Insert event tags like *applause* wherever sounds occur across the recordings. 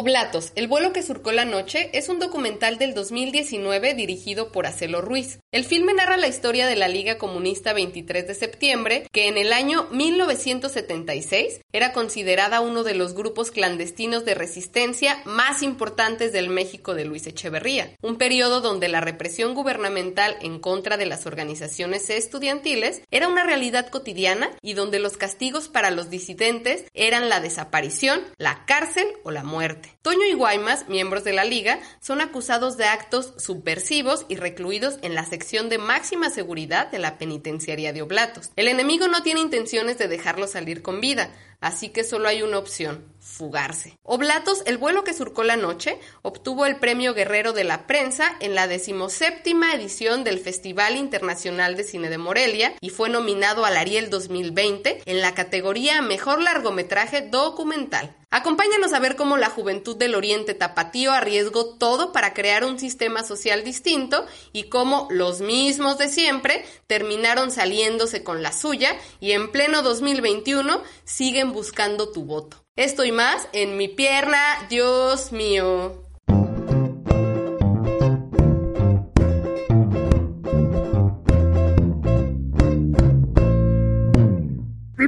Oblatos, el vuelo que surcó la noche es un documental del 2019 dirigido por Acelo Ruiz. El filme narra la historia de la Liga Comunista 23 de septiembre, que en el año 1976 era considerada uno de los grupos clandestinos de resistencia más importantes del México de Luis Echeverría, un periodo donde la represión gubernamental en contra de las organizaciones estudiantiles era una realidad cotidiana y donde los castigos para los disidentes eran la desaparición, la cárcel o la muerte. Toño y Guaymas, miembros de la liga, son acusados de actos subversivos y recluidos en la sección de máxima seguridad de la penitenciaría de Oblatos. El enemigo no tiene intenciones de dejarlo salir con vida, así que solo hay una opción, fugarse. Oblatos, el vuelo que surcó la noche, obtuvo el premio Guerrero de la Prensa en la decimoséptima edición del Festival Internacional de Cine de Morelia y fue nominado al Ariel 2020 en la categoría Mejor Largometraje Documental. Acompáñanos a ver cómo la juventud del Oriente Tapatío arriesgó todo para crear un sistema social distinto y cómo los mismos de siempre terminaron saliéndose con la suya y en pleno 2021 siguen buscando tu voto. Esto y más en mi pierna, Dios mío.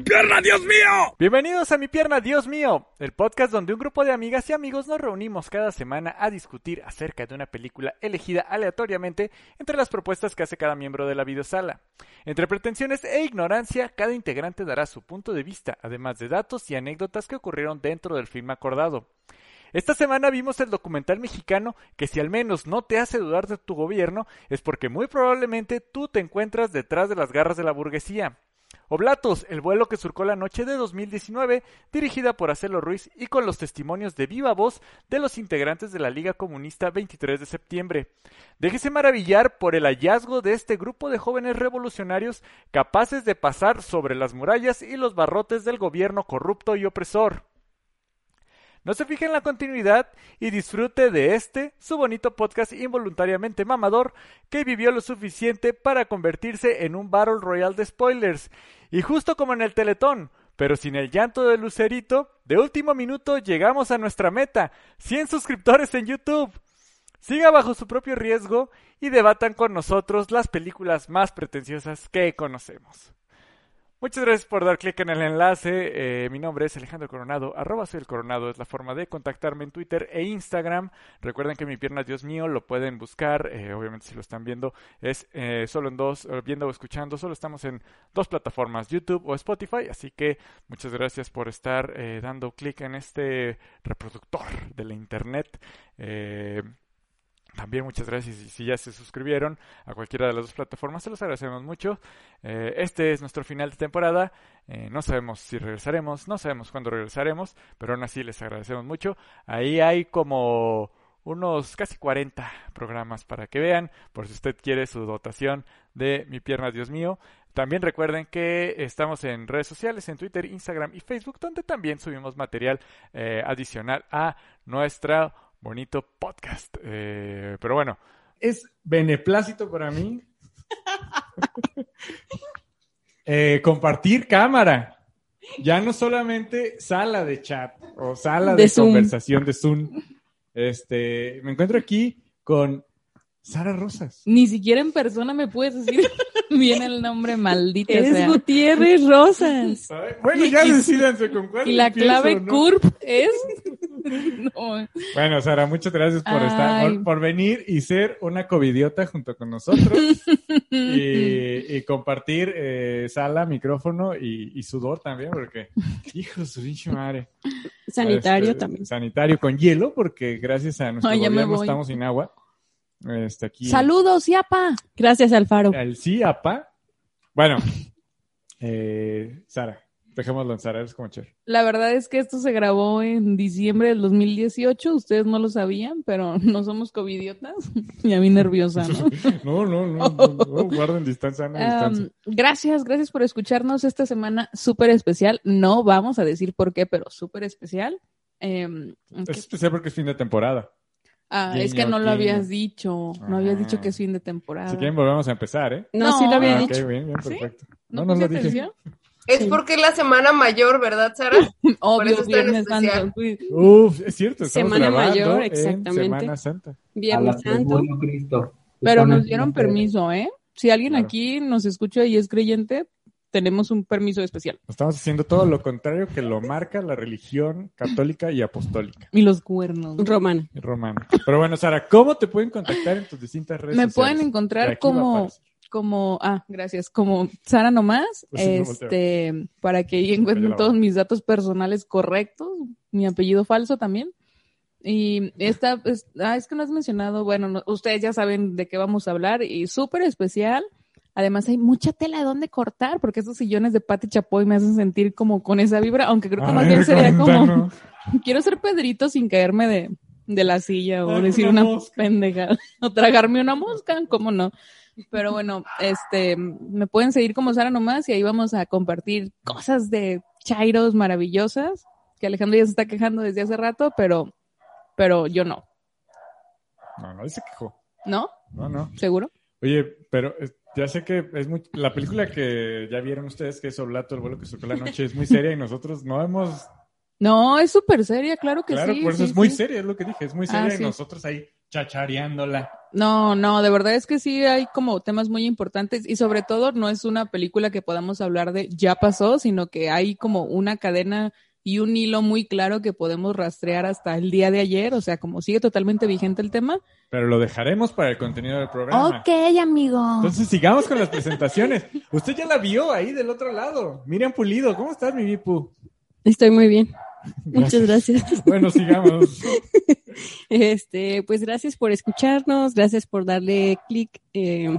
¡Mi pierna, Dios mío! Bienvenidos a Mi Pierna, Dios mío, el podcast donde un grupo de amigas y amigos nos reunimos cada semana a discutir acerca de una película elegida aleatoriamente entre las propuestas que hace cada miembro de la videosala. Entre pretensiones e ignorancia, cada integrante dará su punto de vista, además de datos y anécdotas que ocurrieron dentro del film acordado. Esta semana vimos el documental mexicano que si al menos no te hace dudar de tu gobierno es porque muy probablemente tú te encuentras detrás de las garras de la burguesía. Oblatos, el vuelo que surcó la noche de 2019, dirigida por Acelo Ruiz y con los testimonios de viva voz de los integrantes de la Liga Comunista 23 de septiembre. Déjese maravillar por el hallazgo de este grupo de jóvenes revolucionarios capaces de pasar sobre las murallas y los barrotes del gobierno corrupto y opresor. No se fije en la continuidad y disfrute de este, su bonito podcast involuntariamente mamador, que vivió lo suficiente para convertirse en un Battle Royale de spoilers. Y justo como en el Teletón, pero sin el llanto de Lucerito, de último minuto llegamos a nuestra meta, 100 suscriptores en YouTube. Siga bajo su propio riesgo y debatan con nosotros las películas más pretenciosas que conocemos. Muchas gracias por dar clic en el enlace. Eh, mi nombre es Alejandro Coronado. Arroba soy el Coronado es la forma de contactarme en Twitter e Instagram. Recuerden que mi pierna, Dios mío, lo pueden buscar. Eh, obviamente, si lo están viendo, es eh, solo en dos, viendo o escuchando. Solo estamos en dos plataformas, YouTube o Spotify. Así que muchas gracias por estar dando clic en este reproductor de la internet. También muchas gracias y si ya se suscribieron a cualquiera de las dos plataformas, se los agradecemos mucho. Eh, este es nuestro final de temporada. Eh, no sabemos si regresaremos, no sabemos cuándo regresaremos, pero aún así les agradecemos mucho. Ahí hay como unos casi 40 programas para que vean, por si usted quiere su dotación de Mi Pierna Dios Mío. También recuerden que estamos en redes sociales, en Twitter, Instagram y Facebook, donde también subimos material eh, adicional a nuestra bonito podcast. Eh, pero bueno. Es beneplácito para mí *laughs* eh, compartir cámara. Ya no solamente sala de chat o sala de, conversación de Zoom. Este, me encuentro aquí con Sara Rosas. Ni siquiera en persona me puedes decir *laughs* bien el nombre maldito. Es Gutiérrez Rosas. Bueno, ya decidanse con cuál. Y la clave CURP es. *laughs* Bueno, Sara, muchas gracias por estar, por, venir y ser una covidiota junto con nosotros *laughs* y, compartir eh, sala, micrófono y, sudor también, porque, hijo de su pinche madre. Sanitario este, también. Sanitario con hielo, porque gracias a nuestro gobierno estamos sin agua. Este, aquí, Saludos, Ciapa. Gracias, Alfaro. El Ciapa. Bueno, eh, Sara, dejémoslo en Sara, eres como chévere. La verdad es que esto se grabó en diciembre del 2018. Ustedes no lo sabían, pero no somos covidiotas. *laughs* y a mí nerviosa, *laughs* ¿no? no, no, no, guarden distancia, distancia. Gracias, gracias por escucharnos esta semana súper especial. No vamos a decir por qué, pero súper especial. Em, es especial porque es fin de temporada. Ah, es que no lo habías dicho. No habías dicho que es fin de temporada. Si quieren, volvemos a empezar, ¿eh? No, sí lo había ah, dicho. bien, bien, perfecto. ¿No, no, lo dije. Es porque es la semana mayor, ¿verdad, Sara? *laughs* Obvio, eso está en Viernes especial. Santo. sí. Uf, es cierto, estamos Semana Mayor, en exactamente. Semana Santa. Viernes Santo. Cristo. Pero nos dieron permiso, ¿eh? Si alguien Claro. aquí nos escucha y es creyente, tenemos un permiso especial. Estamos haciendo todo lo contrario que lo marca la religión católica y apostólica Y los cuernos. Romana. romana. Pero bueno, Sara, ¿cómo te pueden contactar en tus distintas redes Me sociales? pueden Que encontrar como. Como, ah, gracias, como Sara nomás, Pues no este, para que ahí encuentren todos mis datos personales correctos, mi apellido falso también. Y esta, es, ah, es que no has mencionado, bueno, no- ustedes ya saben de qué vamos a hablar y súper especial. Además hay mucha tela de dónde cortar, porque estos sillones de Pati Chapoy me hacen sentir como con esa vibra, aunque creo que más bien sería como, *laughs* quiero ser Pedrito sin caerme de, de la silla o Ay, decir una una, mosca. pendejada *laughs* o tragarme una mosca, ¿cómo no? Pero bueno, este, me pueden seguir como Sara nomás y ahí vamos a compartir cosas de chairos maravillosas que Alejandro ya se está quejando desde hace rato, pero, pero yo no, No, no se quejó. ¿no? No, no. ¿Seguro? Oye, pero eh, ya sé que es muy... La película que ya vieron ustedes, que es Oblato, el vuelo que surcó la noche, es muy seria y nosotros no hemos... No, es súper seria, claro que Claro, sí. por eso sí, es muy sí. seria, es lo que dije, es muy Ah, seria y sí. nosotros ahí chachareándola. No, no, de verdad es que sí hay como temas muy importantes y sobre todo no es una película que podamos hablar de ya pasó, sino que hay como una cadena y un hilo muy claro que podemos rastrear hasta el día de ayer, o sea, como sigue totalmente vigente el tema. Pero lo dejaremos para el contenido del programa. Ok, amigo. Entonces sigamos con las presentaciones. Usted ya la vio ahí del otro lado. Miriam Pulido, ¿cómo estás, mi Vipu? Estoy muy bien. Muchas gracias. Bueno, sigamos. *laughs* Este, pues gracias por escucharnos, gracias por darle clic eh,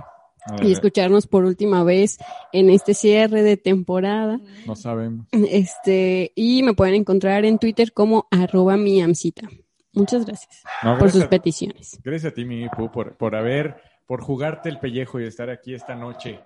y escucharnos por última vez en este cierre de temporada. no sabemos. Este, y me pueden encontrar en Twitter como arroba miamcita. Muchas gracias No, por gracias, sus a- peticiones. gracias a ti, mi por, por haber, por jugarte el pellejo y estar aquí esta noche.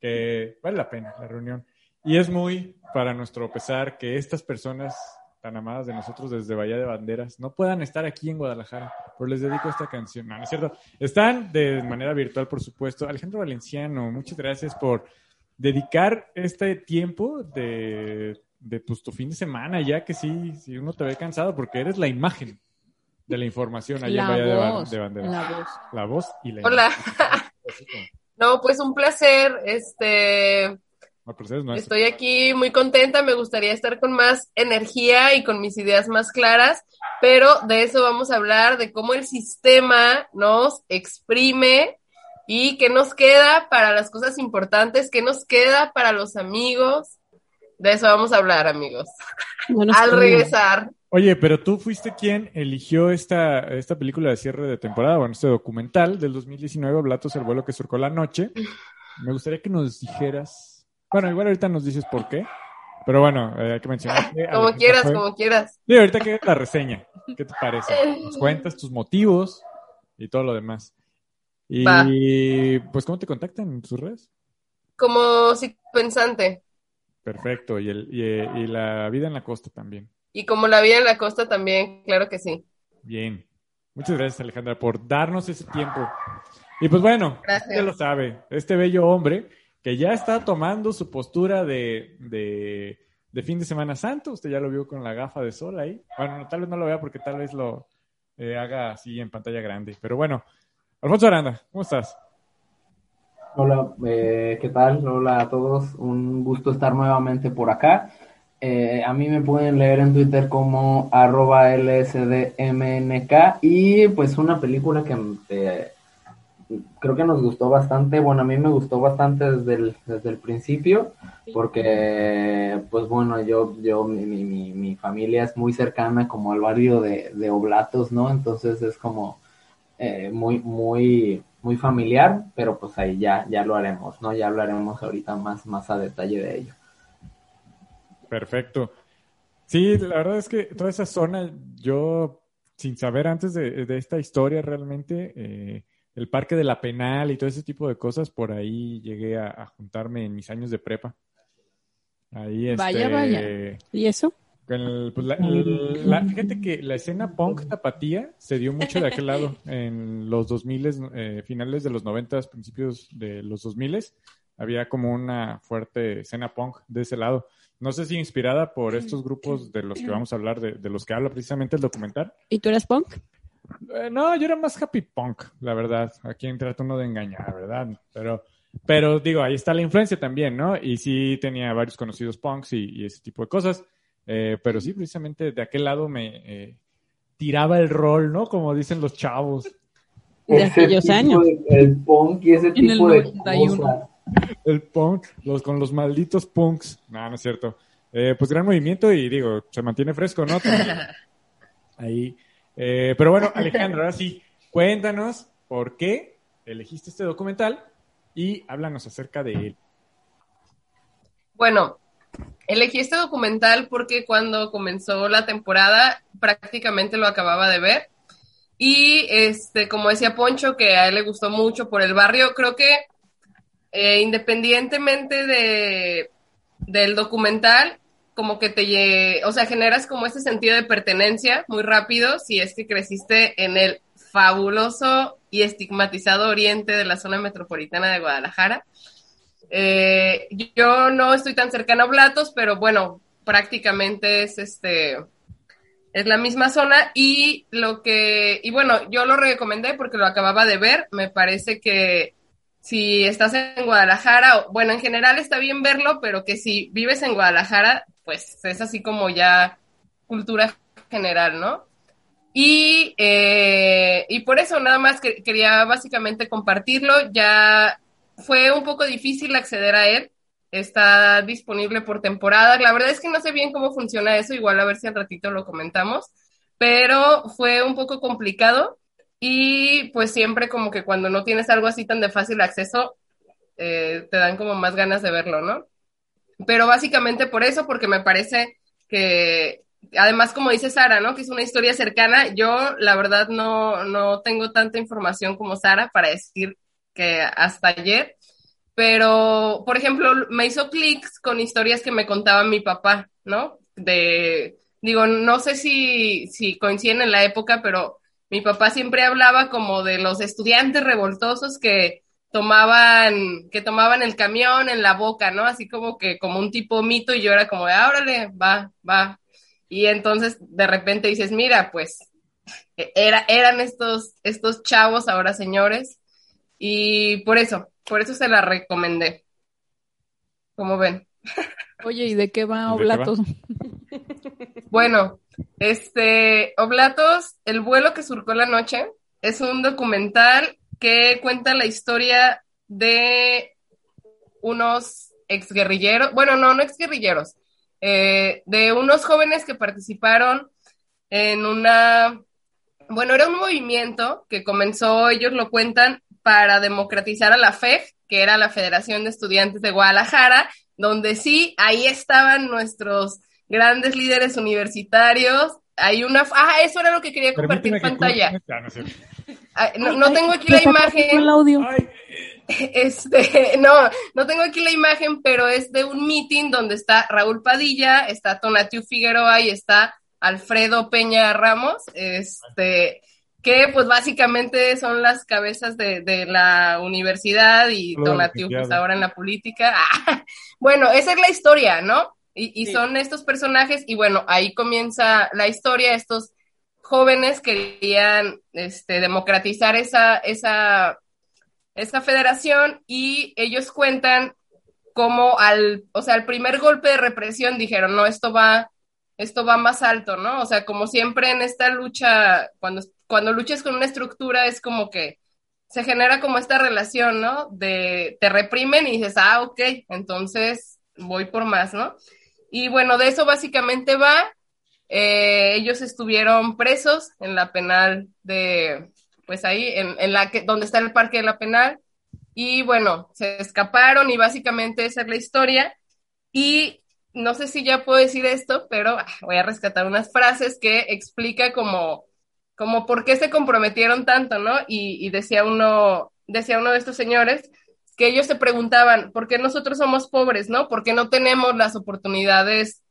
Que vale la pena la reunión. Y es muy para nuestro pesar que estas personas tan amadas de nosotros desde Bahía de Banderas no puedan estar aquí en Guadalajara, pero les dedico esta canción. No, no es cierto. Están de manera virtual, por supuesto. Alejandro Valenciano, muchas gracias por dedicar este tiempo de, de pues, tu fin de semana, ya que sí, sí uno te ve cansado porque eres la imagen de la información allá en Bahía de, Ba- voz, de Banderas. la voz. La voz y la Hola. imagen. *laughs* No, pues un placer. Este, no, no es- estoy aquí muy contenta. Me gustaría estar con más energía y con mis ideas más claras, pero de eso vamos a hablar, de cómo el sistema nos exprime y qué nos queda para las cosas importantes, qué nos queda para los amigos. De eso vamos a hablar, amigos. Al regresar. Oye, pero tú fuiste quien eligió esta, esta película de cierre de temporada, bueno, este documental del 2019, Oblatos, el vuelo que surcó la noche. Me gustaría que nos dijeras, bueno, igual ahorita nos dices por qué, pero bueno, eh, hay que mencionar que *laughs* Como quieras, fue- como quieras. Sí, ahorita que la reseña, ¿qué te parece? Nos cuentas tus motivos y todo lo demás. Y Va. pues, ¿cómo te contactan en tus redes? Como si pensante. Perfecto, y, el, y, eh, y la vida en la costa también. Y como la vida en la costa también, claro que sí. Bien. Muchas gracias, Alejandra, por darnos ese tiempo. Y pues bueno, ya lo sabe, este bello hombre que ya está tomando su postura de, de, fin de Semana Santo, usted ya lo vio con la gafa de sol ahí. Bueno, no, tal vez no lo vea porque tal vez lo eh, haga así en pantalla grande. Pero bueno, Alfonso Aranda, ¿cómo estás? Hola, eh, ¿qué tal? Hola a todos, un gusto estar nuevamente por acá. Eh, a mí me pueden leer en Twitter como arroba lsdmnk y pues una película que eh, creo que nos gustó bastante, bueno, a mí me gustó bastante desde el, desde el principio porque pues bueno, yo, yo mi, mi, mi- mi familia es muy cercana como al barrio de, de Oblatos, ¿no? Entonces es como eh, muy, muy, muy familiar, pero pues ahí ya, ya lo haremos, ¿no? Ya hablaremos ahorita más, más a detalle de ello. Perfecto. Sí, la verdad es que toda esa zona, yo, sin saber antes de, de esta historia realmente, eh, el Parque de la Penal y todo ese tipo de cosas, por ahí llegué a, a juntarme en mis años de prepa. Ahí, este, Vaya, vaya. ¿Y eso? con el- pues, la- fíjate que la escena punk tapatía se dio mucho de aquel lado *laughs* en los 2000, eh, finales de los 90, principios de los 2000. había como una fuerte escena punk de ese lado. No sé si inspirada por estos grupos de los que vamos a hablar, de, de los que habla precisamente el documental. ¿Y tú eras punk? Eh, no, yo era más happy punk, la verdad. Aquí trata uno de engañar, ¿verdad? Pero, pero digo, ahí está la influencia también, ¿no? Y sí tenía varios conocidos punks y, y ese tipo de cosas. Eh, pero sí, precisamente de aquel lado me eh, tiraba el rol, ¿no? Como dicen los chavos. De aquellos años. de- el punk y ese En el tipo de 91. cosas. El punk, los, con los malditos punks. No, no es cierto. Eh, pues gran movimiento y digo, se mantiene fresco, ¿no? También. *laughs* Ahí. Eh, pero bueno, Alejandro, ahora sí, cuéntanos por qué elegiste este documental y háblanos acerca de él. Bueno, elegí este documental porque cuando comenzó la temporada prácticamente lo acababa de ver. Y este, como decía Poncho, que a él le gustó mucho por el barrio, creo que eh, independientemente de, del documental, como que te, o sea, generas como ese sentido de pertenencia muy rápido si es que creciste en el fabuloso y estigmatizado oriente de la zona metropolitana de Guadalajara. Eh, yo no estoy tan cercana a Blatos, pero bueno, prácticamente es este es la misma zona y lo que y bueno, yo lo recomendé porque lo acababa de ver, me parece que si estás en Guadalajara, bueno, en general está bien verlo, pero que si vives en Guadalajara, pues es así como ya cultura general, ¿no? Y, eh, y por eso nada más que, quería básicamente compartirlo. Ya fue un poco difícil acceder a él. Está disponible por temporada. La verdad es que no sé bien cómo funciona eso. Igual a ver si al ratito lo comentamos. Pero fue un poco complicado. Y pues siempre como que cuando no tienes algo así tan de fácil acceso, eh, te dan como más ganas de verlo, ¿no? Pero básicamente por eso, porque me parece que, además como dice Sara, ¿no? Que es una historia cercana, yo la verdad no, no tengo tanta información como Sara para decir que hasta ayer, pero, por ejemplo, me hizo clics con historias que me contaba mi papá, ¿no? De, digo, no sé si, si coinciden en la época, pero mi papá siempre hablaba como de los estudiantes revoltosos que tomaban, que tomaban el camión en la boca, ¿no? Así como que como un tipo mito y yo era como de, "Ah, órale, va, va. Y entonces de repente dices, mira, pues e- era, eran estos, estos chavos ahora señores y por eso, por eso se la recomendé. Como ven. *laughs* Oye, ¿y de qué va ¿De qué va? Oblatos? *laughs* Bueno, este, Oblatos, El vuelo que surcó la noche, es un documental que cuenta la historia de unos exguerrilleros, bueno, no, no exguerrilleros, eh, de unos jóvenes que participaron en una, bueno, era un movimiento que comenzó, ellos lo cuentan, para democratizar a la FEG, que era la Federación de Estudiantes de Guadalajara, donde sí, ahí estaban nuestros grandes líderes universitarios. Hay una, ah, eso era lo que quería compartir en Permíteme que pantalla. Ah, no Ah, No, no tengo aquí la imagen. el audio. *laughs* Este, no, no tengo aquí la imagen, pero es de un meeting donde está Raúl Padilla, está Tonatiu Figueroa y está Alfredo Peña Ramos, este, que pues básicamente son las cabezas de, de la universidad y Tonatiu pues ahora en la política. Ah, *laughs* bueno, esa es la historia, ¿no? Y, y Sí. son estos personajes y bueno, ahí comienza la historia, estos jóvenes querían este, democratizar esa, esa, esa federación y ellos cuentan cómo al, o sea, al primer golpe de represión dijeron, no, esto va, esto va más alto, ¿no? O sea, como siempre en esta lucha, cuando, cuando luchas con una estructura es como que se genera como esta relación, ¿no? De te reprimen y dices, ah, ok, entonces voy por más, ¿no? Y bueno, de eso básicamente va. Eh, ellos estuvieron presos en la penal de, pues ahí, en, en la que, donde está el parque de la penal. Y bueno, se escaparon y básicamente esa es la historia. Y no sé si ya puedo decir esto, pero ah, voy a rescatar unas frases que explica como, como por qué se comprometieron tanto, ¿no? Y, y decía uno, decía uno de estos señores que ellos se preguntaban, ¿por qué nosotros somos pobres, no? ¿Por qué no tenemos las oportunidades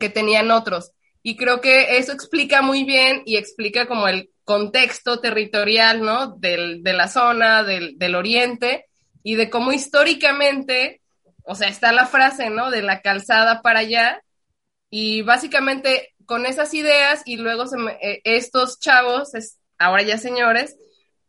que tenían otros? Y creo que eso explica muy bien y explica como el contexto territorial, ¿no? Del, de la zona, del, del oriente. y de cómo históricamente, o sea, está la frase, ¿no? De la calzada para allá, y básicamente con esas ideas y luego eh, estos chavos, ahora ya señores,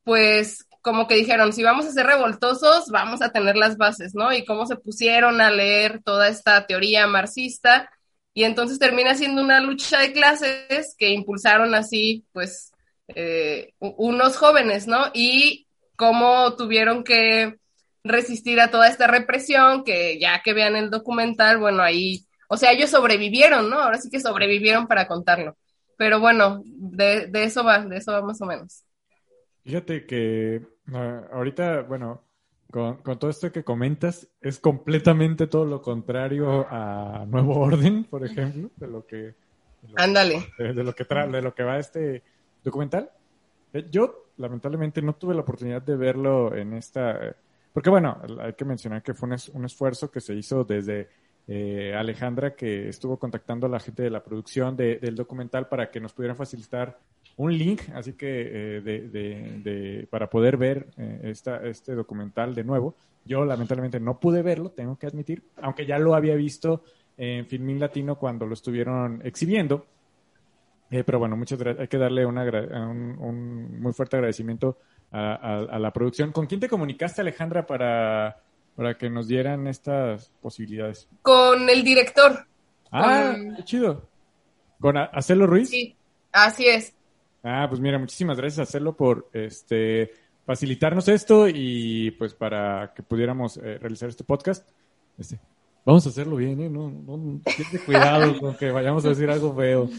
pues como que dijeron, si vamos a ser revoltosos, vamos a tener las bases, ¿no? Y cómo se pusieron a leer toda esta teoría marxista y entonces termina siendo una lucha de clases que impulsaron así, pues, eh, unos jóvenes, ¿no? Y cómo tuvieron que resistir a toda esta represión, que ya que vean el documental, bueno, ahí, o sea, ellos sobrevivieron, ¿no? Ahora sí que sobrevivieron para contarlo. Pero bueno, de, de eso va, de eso va más o menos. Fíjate que ah, ahorita, bueno, con, todo esto que comentas, es completamente todo lo contrario a Nuevo Orden, por ejemplo, de lo que... Ándale. De, lo que de lo que va este documental. Eh, yo, lamentablemente, no tuve la oportunidad de verlo en esta... Porque, bueno, hay que mencionar que fue un, esfuerzo que se hizo desde eh, Alejandra, que estuvo contactando a la gente de la producción del documental para que nos pudieran facilitar un link, así que eh, de, para poder ver eh, esta, este documental de nuevo. Yo lamentablemente no pude verlo, tengo que admitir, aunque ya lo había visto en Filmín Latino cuando lo estuvieron exhibiendo. Eh, pero bueno, muchas gracias. Hay que darle una, un, muy fuerte agradecimiento a, la producción. ¿Con quién te comunicaste, Alejandra, para, para que nos dieran estas posibilidades? Con el director. Ah, qué chido. ¿Con Acelo Ruiz? Sí, así es. Ah, pues mira, muchísimas gracias a hacerlo por este facilitarnos esto y pues para que pudiéramos eh, realizar este podcast. Este, vamos a hacerlo bien, ¿eh? No, no, cuidado *laughs* con que vayamos a decir algo feo.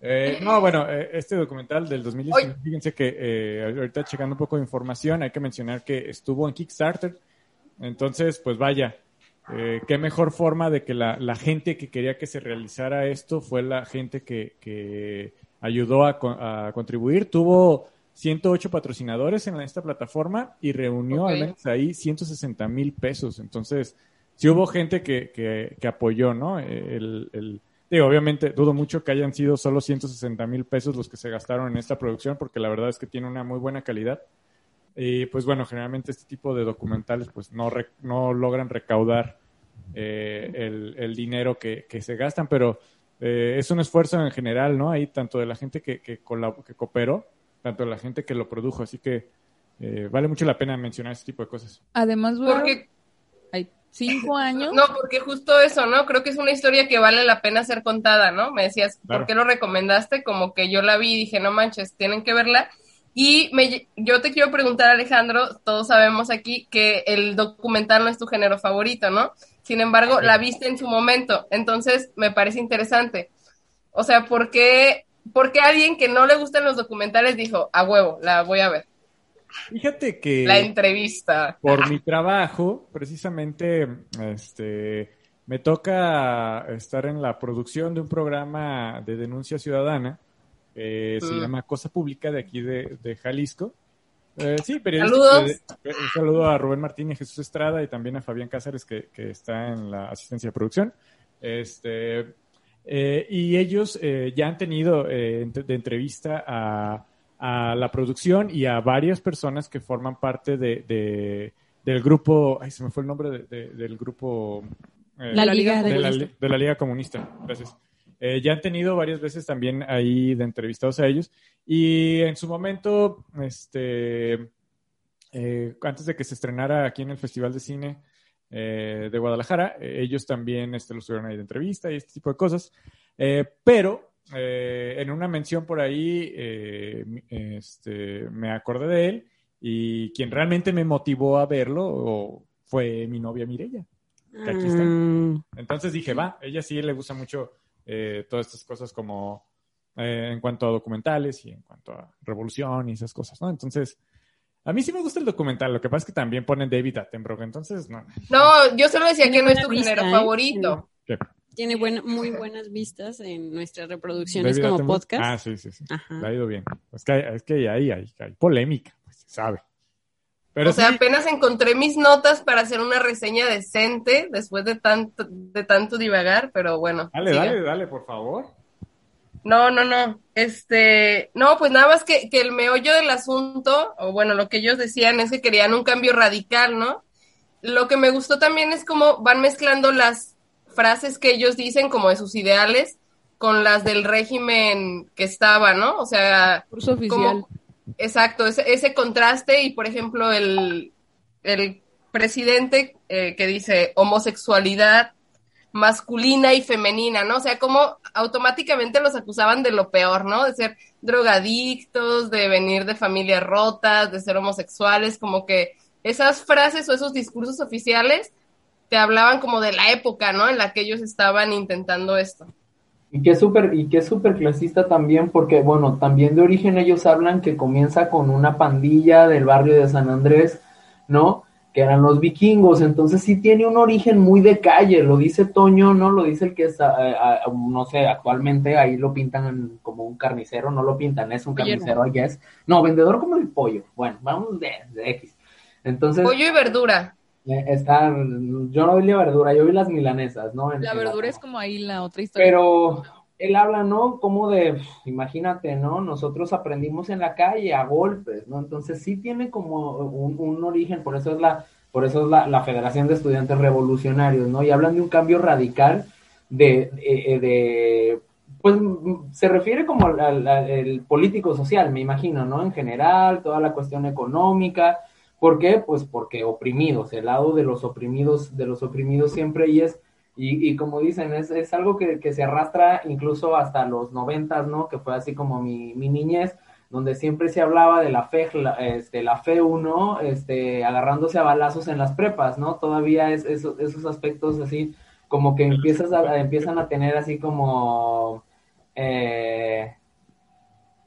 Eh, no, bueno, eh, este documental del 2019, fíjense que ahorita checando un poco de información, hay que mencionar que estuvo en Kickstarter. Entonces, pues vaya, qué mejor forma de que la, la, gente que quería que se realizara esto fue la gente que, que ayudó a, contribuir. Tuvo 108 patrocinadores en esta plataforma y reunió al menos ahí 160 mil pesos. Entonces, sí hubo gente que, que, apoyó, ¿no? El, digo, obviamente dudo mucho que hayan sido solo 160 mil pesos los que se gastaron en esta producción, porque la verdad es que tiene una muy buena calidad. Y pues bueno, generalmente este tipo de documentales pues no, no logran recaudar eh, el, el, dinero que, que se gastan, pero eh, es un esfuerzo en general, ¿no? Ahí tanto de la gente que, que, que cooperó, tanto de la gente que lo produjo, así que eh, vale mucho la pena mencionar este tipo de cosas. Además, porque hay cinco *laughs* años. No, porque justo eso, ¿no? Creo que es una historia que vale la pena ser contada, ¿no? Me decías, ¿por qué lo recomendaste? Como que yo la vi y dije, no manches, tienen que verla. Y me, yo te quiero preguntar, Alejandro, todos sabemos aquí que el documental no es tu género favorito, ¿no? Sin embargo, la viste en su momento. Entonces, me parece interesante. O sea, ¿por qué, ¿por qué alguien que no le gustan los documentales dijo, a huevo, la voy a ver? Fíjate que... La entrevista. Por mi trabajo, precisamente, este, me toca estar en la producción de un programa de denuncia ciudadana. Se mm. llama Cosa Pública de aquí de, de Jalisco. Eh, sí, Saludos. Un saludo a Rubén Martínez, Jesús Estrada y también a Fabián Cáceres, que, está en la asistencia de producción. Este, eh, y ellos eh, ya han tenido de entrevista a, la producción y a varias personas que forman parte de, del grupo, ay, se me fue el nombre del grupo. la Liga de, la, de la Liga Comunista. Gracias. Ya han tenido varias veces también ahí de entrevistados a ellos y en su momento, este, eh, antes de que se estrenara aquí en el Festival de Cine eh, de Guadalajara, eh, ellos también este, lo estuvieron ahí de entrevista y este tipo de cosas. pero en una mención por ahí, este, me acordé de él y quien realmente me motivó a verlo fue mi novia Mirella. aquí está. Mm. Entonces dije, va, ella sí le gusta mucho todas estas cosas como eh, en cuanto a documentales y en cuanto a revolución y esas cosas, ¿no? Entonces, a mí sí me gusta el documental, lo que pasa es que también ponen David Attenborough, entonces no. No, yo solo decía que no es tu género ¿eh? favorito. Tiene muy buenas vistas en nuestras reproducciones como podcast. Ah, sí, sí, sí. Le ha ido bien. Es que, es que ahí hay, hay, polémica, pues se sabe. Pero o sea, apenas encontré mis notas para hacer una reseña decente después de tanto, de tanto divagar, pero bueno. Dale, dale, dale, por favor. No, no, no. Este, no, pues nada más que, que el meollo del asunto, o bueno, lo que ellos decían es que querían un cambio radical, ¿no? lo que me gustó también es cómo van mezclando las frases que ellos dicen como de sus ideales con las del régimen que estaba, ¿no? O sea, oficial. Exacto, ese, ese contraste y por ejemplo el, el presidente eh, que dice homosexualidad masculina y femenina, ¿no? O sea, como automáticamente los acusaban de lo peor, ¿no? De ser drogadictos, de venir de familias rotas, de ser homosexuales, como que esas frases o esos discursos oficiales te hablaban como de la época, ¿no? En la que ellos estaban intentando esto. Y que es súper, y que es súper clasista también, porque, bueno, también de origen ellos hablan que comienza con una pandilla del barrio de San Andrés, ¿no? que eran los vikingos, entonces sí tiene un origen muy de calle, lo dice Toño, no lo dice el que está, eh, no sé, actualmente ahí lo pintan como un carnicero, no lo pintan, es un carnicero, guess. No, vendedor como el pollo, bueno, vamos de, X. Entonces... Pollo y verdura. Eh, está, yo no vi la verdura, yo vi las milanesas, ¿no? la verdura es como ahí la otra historia. Pero él habla, ¿no? Como de, imagínate, ¿no? Nosotros aprendimos en la calle a golpes, ¿no? Entonces sí tiene como un, origen, por eso es la, por eso es la, Federación de Estudiantes Revolucionarios, ¿no? Y hablan de un cambio radical de, de, de pues se refiere como al, político social, me imagino, ¿no? En general, toda la cuestión económica. ¿Por qué? Pues porque oprimidos, el lado de los oprimidos, de los oprimidos siempre y es y, y como dicen, es, es algo que, que, se arrastra incluso hasta los noventas, ¿no? Que fue así como mi, mi niñez, donde siempre se hablaba de la fe, la, este, la fe uno, este, agarrándose a balazos en las prepas, ¿no? Todavía es, esos aspectos así, como que empiezas a, empiezan a tener así como... Eh,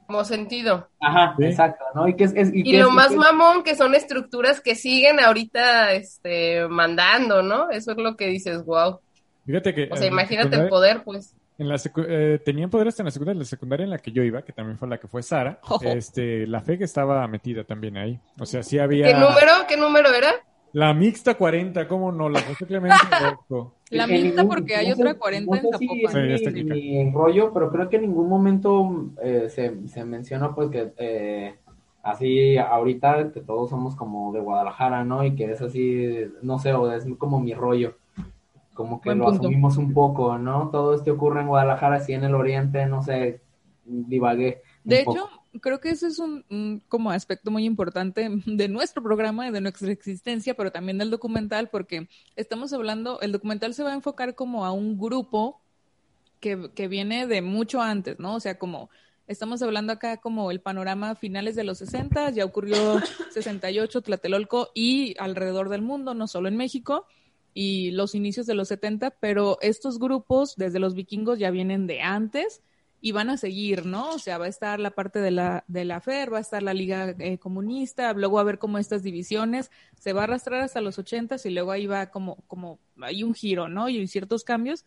como sentido. Ajá, exacto, ¿no? Y, que es, y, lo más mamón que son estructuras que siguen ahorita este, mandando, ¿no? Eso es lo que dices, wow. Fíjate que. O sea, imagínate el poder, pues. En la eh, tenían poder hasta en la secundaria, la secundaria en la que yo iba, que también fue la que fue Sara. *laughs* Este, la FEG estaba metida también ahí. O sea, sí había. ¿Qué número? ¿Qué número era? La mixta 40, ¿cómo no? La José Clemente *laughs* La mixta porque hay otra 40 en Zapopan. Sí, mi, rollo, pero creo que en ningún momento eh, se, se mencionó pues que eh, así ahorita que todos somos como de Guadalajara, ¿no? Y que es así, no sé, o es como mi rollo como que lo asumimos un poco, ¿no? Todo esto ocurre en Guadalajara, así en el oriente, no sé, divagué. De hecho, creo que ese es un, como aspecto muy importante de nuestro programa y de nuestra existencia, pero también del documental, porque estamos hablando, el documental se va a enfocar como a un grupo que, que viene de mucho antes, ¿no? O sea, como estamos hablando acá como el panorama finales de los 60, ya ocurrió *laughs* 68, Tlatelolco y alrededor del mundo, no solo en México y los inicios de los 70, pero estos grupos desde los vikingos ya vienen de antes y van a seguir, ¿no? O sea, va a estar la parte de la, de la FER, va a estar la Liga eh, Comunista, luego va a ver cómo estas divisiones se va a arrastrar hasta los 80 y luego ahí va como, como, hay un giro, ¿no? Y ciertos cambios,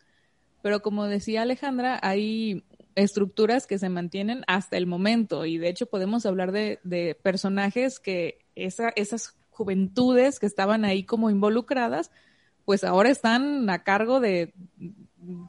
pero como decía Alejandra, hay estructuras que se mantienen hasta el momento y de hecho podemos hablar de, personajes que esa, esas juventudes que estaban ahí como involucradas, pues ahora están a cargo de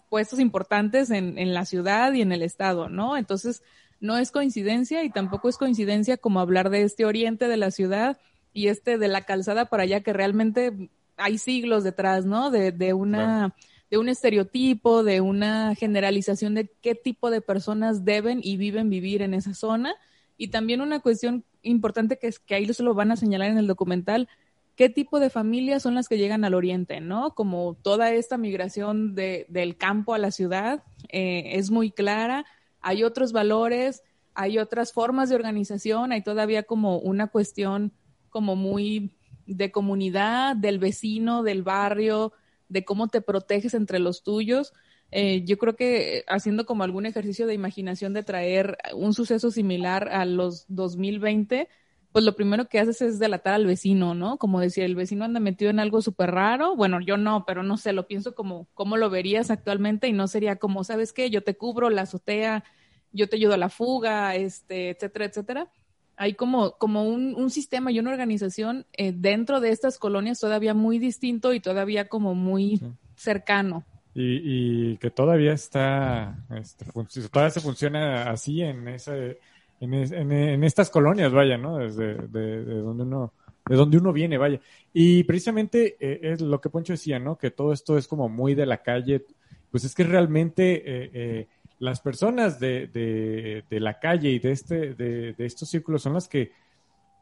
puestos importantes en, en la ciudad y en el estado, ¿no? Entonces, no es coincidencia y tampoco es coincidencia como hablar de este oriente de la ciudad y este de la calzada para allá que realmente hay siglos detrás, ¿no? De, de una, de un estereotipo, de una generalización de qué tipo de personas deben y viven vivir en esa zona. Y también una cuestión importante que es que ahí se lo van a señalar en el documental, qué tipo de familias son las que llegan al oriente, ¿no? Como toda esta migración de, del campo a la ciudad eh, es muy clara, hay otros valores, hay otras formas de organización, hay todavía como una cuestión como muy de comunidad, del vecino, del barrio, de cómo te proteges entre los tuyos. Eh, yo creo que haciendo como algún ejercicio de imaginación de traer un suceso similar a los 2020, pues lo primero que haces es delatar al vecino, ¿no? Como decir, el vecino anda metido en algo súper raro. Bueno, yo no, pero no sé, lo pienso como cómo lo verías actualmente y no sería como, ¿sabes qué? Yo te cubro la azotea, yo te ayudo a la fuga, este, etcétera, etcétera. Hay como, como un, un sistema y una organización eh, dentro de estas colonias todavía muy distinto y todavía como muy cercano. Y, y, que todavía está, este, todavía se funciona así en ese en, estas colonias, vaya, ¿no? Desde de, donde uno de donde uno viene, vaya. Y precisamente eh, es lo que Poncho decía, ¿no? Que todo esto es como muy de la calle. Pues es que realmente eh, eh, las personas de, de, la calle y de, este, de, de, estos círculos son las que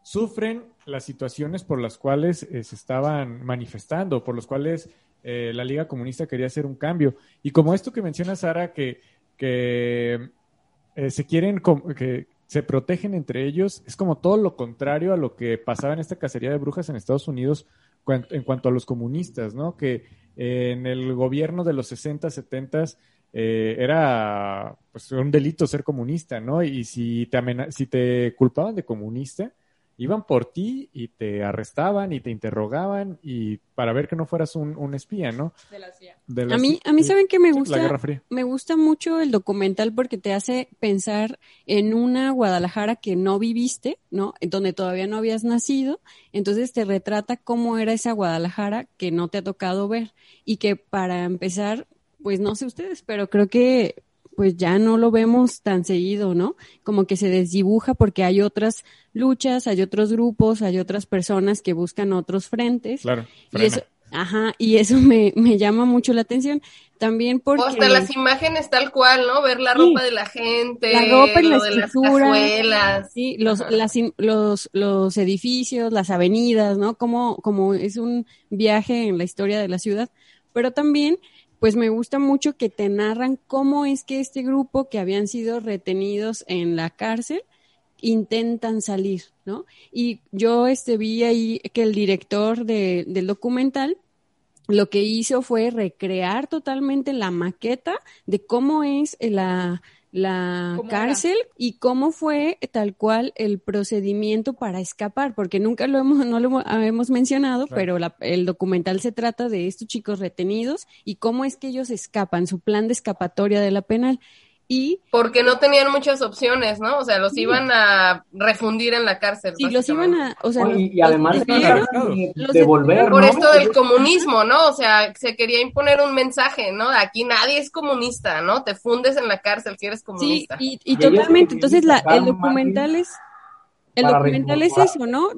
sufren las situaciones por las cuales se estaban manifestando, por las cuales la Liga Comunista quería hacer un cambio. Y como esto que menciona Sara, que, que se quieren, que, se protegen entre ellos. Es como todo lo contrario a lo que pasaba en esta cacería de brujas en Estados Unidos en cuanto a los comunistas, ¿no? Que eh, en el gobierno de los 60, 70 eh, era pues, un delito ser comunista, ¿no? Y si te, si te culpaban de comunista, iban por ti y te arrestaban y te interrogaban y para ver que no fueras un, espía, ¿no? De la CIA. a mí, a mí saben que me gusta, me gusta mucho el documental porque te hace pensar en una Guadalajara que no viviste, ¿no? Donde todavía no habías nacido, entonces te retrata cómo era esa Guadalajara que no te ha tocado ver y que para empezar, pues no sé ustedes, pero creo que pues ya no lo vemos tan seguido, ¿no? Como que se desdibuja porque hay otras luchas, hay otros grupos, hay otras personas que buscan otros frentes. Claro. Y eso, ajá, y eso me, me llama mucho la atención. También porque... hasta las imágenes tal cual, ¿no? Ver la ropa de la gente. La ropa y la escritura. sí, los, las, los, los edificios, las avenidas, ¿no? Como, como es un viaje en la historia de la ciudad. Pero también pues me gusta mucho que te narran cómo es que este grupo que habían sido retenidos en la cárcel intentan salir, ¿no? Y yo este, vi ahí que el director de, del documental lo que hizo fue recrear totalmente la maqueta de cómo es la, la cárcel y cómo fue tal cual el procedimiento para escapar, porque nunca lo hemos, no lo hemos mencionado, pero el documental se trata de estos chicos retenidos y cómo es que ellos escapan, su plan de escapatoria de la penal. Y, Porque no tenían muchas opciones, ¿no? O sea, los iban a refundir en la cárcel. Sí, los iban a, o sea, y, además devolver, Por esto del comunismo, ¿no? O sea, se quería imponer un mensaje, ¿no? Aquí nadie es comunista, ¿no? Te fundes en la cárcel si eres comunista. Sí, y, totalmente. Entonces, la, el documental es, el documental es eso, ¿no?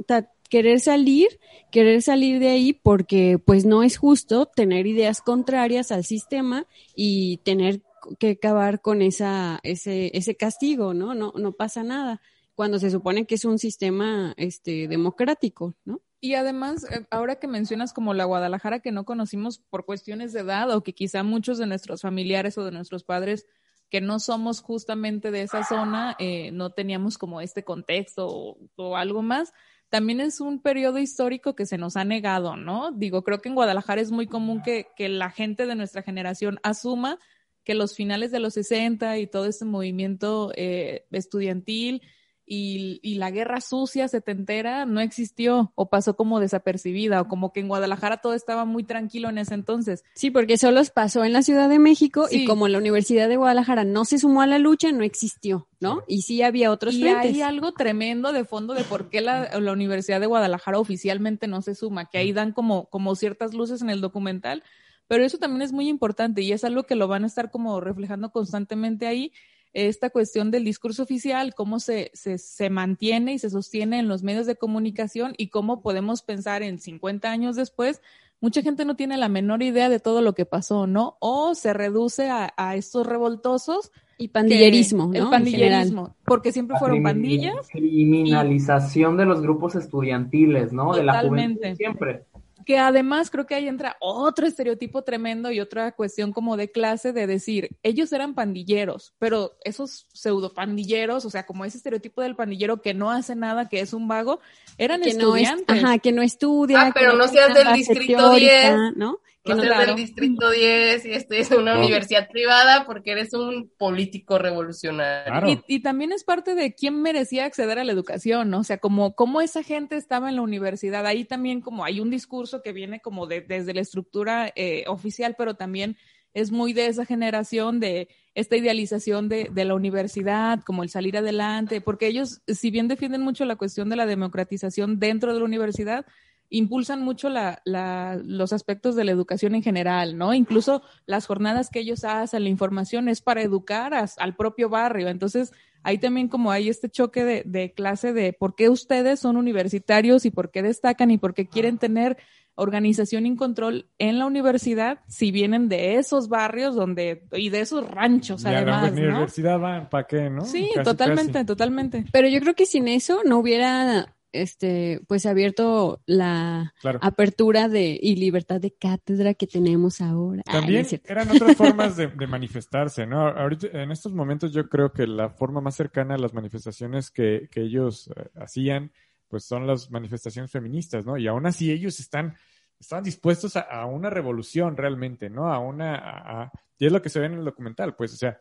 querer salir, querer salir de ahí porque pues no es justo tener ideas contrarias al sistema y tener que acabar con esa, ese, ese castigo, ¿no? No, no pasa nada cuando se supone que es un sistema este, democrático, ¿no? Y además, eh, ahora que mencionas como la Guadalajara que no conocimos por cuestiones de edad o que quizá muchos de nuestros familiares o de nuestros padres que no somos justamente de esa zona, eh, no teníamos como este contexto o, o, algo más, también es un periodo histórico que se nos ha negado, ¿no? Digo, creo que en Guadalajara es muy común que, que la gente de nuestra generación asuma que los finales de los 60 y todo este movimiento eh, estudiantil y, y, la guerra sucia setentera no existió o pasó como desapercibida o como que en Guadalajara todo estaba muy tranquilo en ese entonces. Sí, porque solo pasó en la Ciudad de México y como la Universidad de Guadalajara no se sumó a la lucha, no existió, ¿no? Y sí había otros y hay algo tremendo de fondo de por qué la, la, Universidad de Guadalajara oficialmente no se suma, que ahí dan como, como ciertas luces en el documental, pero eso también es muy importante y es algo que lo van a estar como reflejando constantemente ahí, esta cuestión del discurso oficial, cómo se, se, se, mantiene y se sostiene en los medios de comunicación y cómo podemos pensar en 50 años después. Mucha gente no tiene la menor idea de todo lo que pasó, ¿no? O se reduce a, a estos revoltosos. Y pandillerismo, ¿no? El pandillerismo, porque siempre fueron pandillas. Criminalización de los grupos estudiantiles, ¿no? De la juventud siempre que además creo que ahí entra otro estereotipo tremendo y otra cuestión como de clase de decir, ellos eran pandilleros, pero esos pseudo pandilleros, o sea, como ese estereotipo del pandillero que no hace nada, que es un vago, eran estudiantes. No ajá, que no estudia. Ah, pero no seas del distrito 10, ¿no? Que no, seas del distrito 10 y estés en una universidad privada porque eres un político revolucionario. Y, y, también es parte de quién merecía acceder a la educación, ¿no? O sea, como, como esa gente estaba en la universidad. Ahí también como hay un discurso que viene como de, desde la estructura eh, oficial, pero también es muy de esa generación de esta idealización de, de, la universidad, como el salir adelante, porque ellos, si bien defienden mucho la cuestión de la democratización dentro de la universidad, impulsan mucho la, la, los aspectos de la educación en general, ¿no? Incluso las jornadas que ellos hacen, la información es para educar al propio barrio. Entonces, hay también como hay este choque de, de clase de por qué ustedes son universitarios y por qué destacan y por qué quieren tener organización y control en la universidad si vienen de esos barrios donde y de esos ranchos además, la universidad van para qué, ¿no? Sí, totalmente, totalmente. Pero yo creo que sin eso no hubiera este pues abierto la apertura de y libertad de cátedra que tenemos ahora. También eran otras formas *laughs* de, manifestarse, ¿no? Ahorita en estos momentos yo creo que la forma más cercana a las manifestaciones que, que ellos eh, hacían pues son las manifestaciones feministas, ¿no? Y aún así ellos están, están dispuestos a, una revolución realmente, ¿no? A una, y es lo que se ve en el documental, pues, o sea,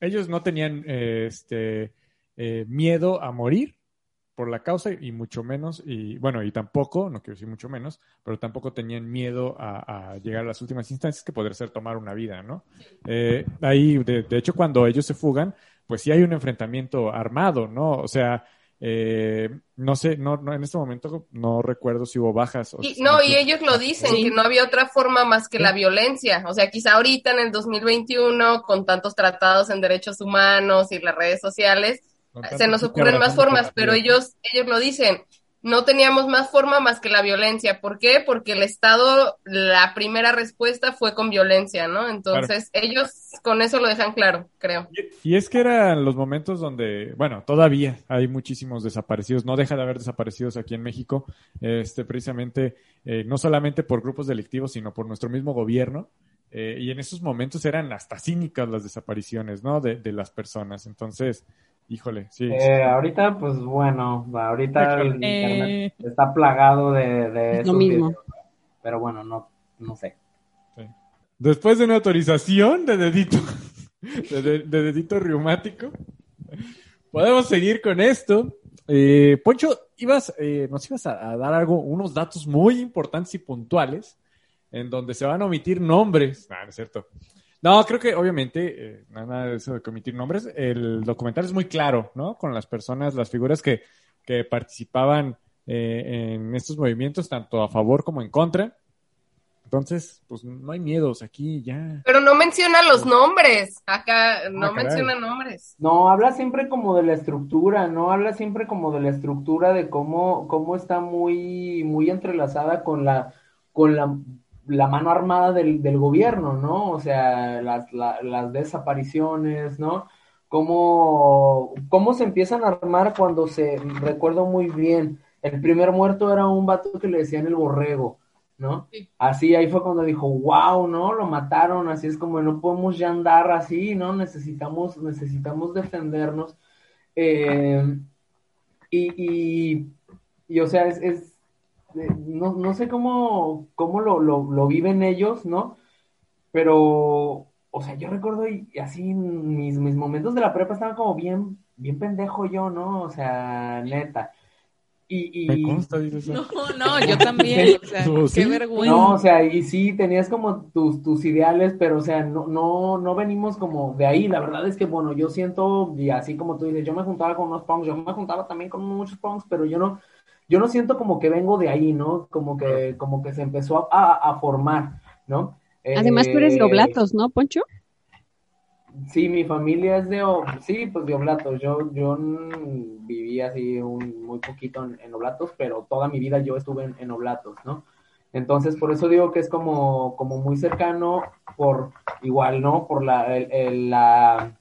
ellos no tenían eh, este eh, miedo a morir por la causa y mucho menos, y bueno, y tampoco, no quiero decir mucho menos, pero tampoco tenían miedo a, llegar a las últimas instancias que podría ser tomar una vida, ¿no? Eh, ahí, de, de hecho, cuando ellos se fugan, pues sí hay un enfrentamiento armado, ¿no? O sea, eh, no sé, no, no, en este momento no recuerdo si hubo bajas. y, no, y ellos lo dicen, que no había otra forma más que la violencia. O sea, quizá ahorita en el 2021, con tantos tratados en derechos humanos y las redes sociales, se nos ocurren más formas, pero ellos, ellos lo dicen no teníamos más forma más que la violencia. ¿Por qué? Porque el Estado, la primera respuesta fue con violencia, ¿no? Entonces, ellos con eso lo dejan claro, creo. Y, es que eran los momentos donde, bueno, todavía hay muchísimos desaparecidos, no deja de haber desaparecidos aquí en México, este, precisamente, eh, no solamente por grupos delictivos, sino por nuestro mismo gobierno. Eh, y en esos momentos eran hasta cínicas las desapariciones, ¿no? De, de las personas. Entonces, Híjole, sí. Eh, ahorita, pues bueno, ahorita el internet eh. está plagado de, de lo mismo. pero bueno, no, no sé. Después de una autorización de dedito, *laughs* de, dedito reumático, podemos seguir con esto. Eh, Poncho, ibas, nos ibas a, dar algo, unos datos muy importantes y puntuales, en donde se van a omitir nombres. Ah, no es cierto. No, creo que obviamente, eh, nada de eso de comitir nombres, el documental es muy claro, ¿no? Con las personas, las figuras que, que participaban eh, en estos movimientos, tanto a favor como en contra. Entonces, pues no hay miedos aquí ya. Pero no menciona los nombres, acá no ah, menciona nombres. No, habla siempre como de la estructura, ¿no? Habla siempre como de la estructura de cómo, cómo está muy, muy entrelazada con la, con la la mano armada del, del gobierno, ¿no? O sea, las, las desapariciones, ¿no? Cómo, cómo se empiezan a armar cuando se, recuerdo muy bien, el primer muerto era un vato que le decían el borrego, ¿no? Así ahí fue cuando dijo, wow, ¿no? Lo mataron, así es como no podemos ya andar así, ¿no? Necesitamos, necesitamos defendernos. Eh, y, y, y, o sea, es no, no sé cómo, cómo lo, lo, lo, viven ellos, ¿no? Pero, o sea, yo recuerdo y, así mis, mis momentos de la prepa estaban como bien, bien pendejo yo, ¿no? O sea, neta. Y, y... No, no, yo también, o sea, *laughs* qué vergüenza. No, o sea, y sí, tenías como tus, tus ideales, pero, o sea, no, no, no venimos como de ahí. La verdad es que, bueno, yo siento, y así como tú dices, yo me juntaba con unos punks, yo me juntaba también con muchos punks, pero yo no, yo no siento como que vengo de ahí, ¿no? Como que, como que se empezó a, formar, ¿no? Además, tú eres de eh, Oblatos, ¿no, Poncho? Sí, mi familia es de, sí, pues de Oblatos. Yo, yo viví así un, muy poquito en, Oblatos, pero toda mi vida yo estuve en, Oblatos, ¿no? Entonces, por eso digo que es como, como muy cercano, por igual, ¿no? Por la, la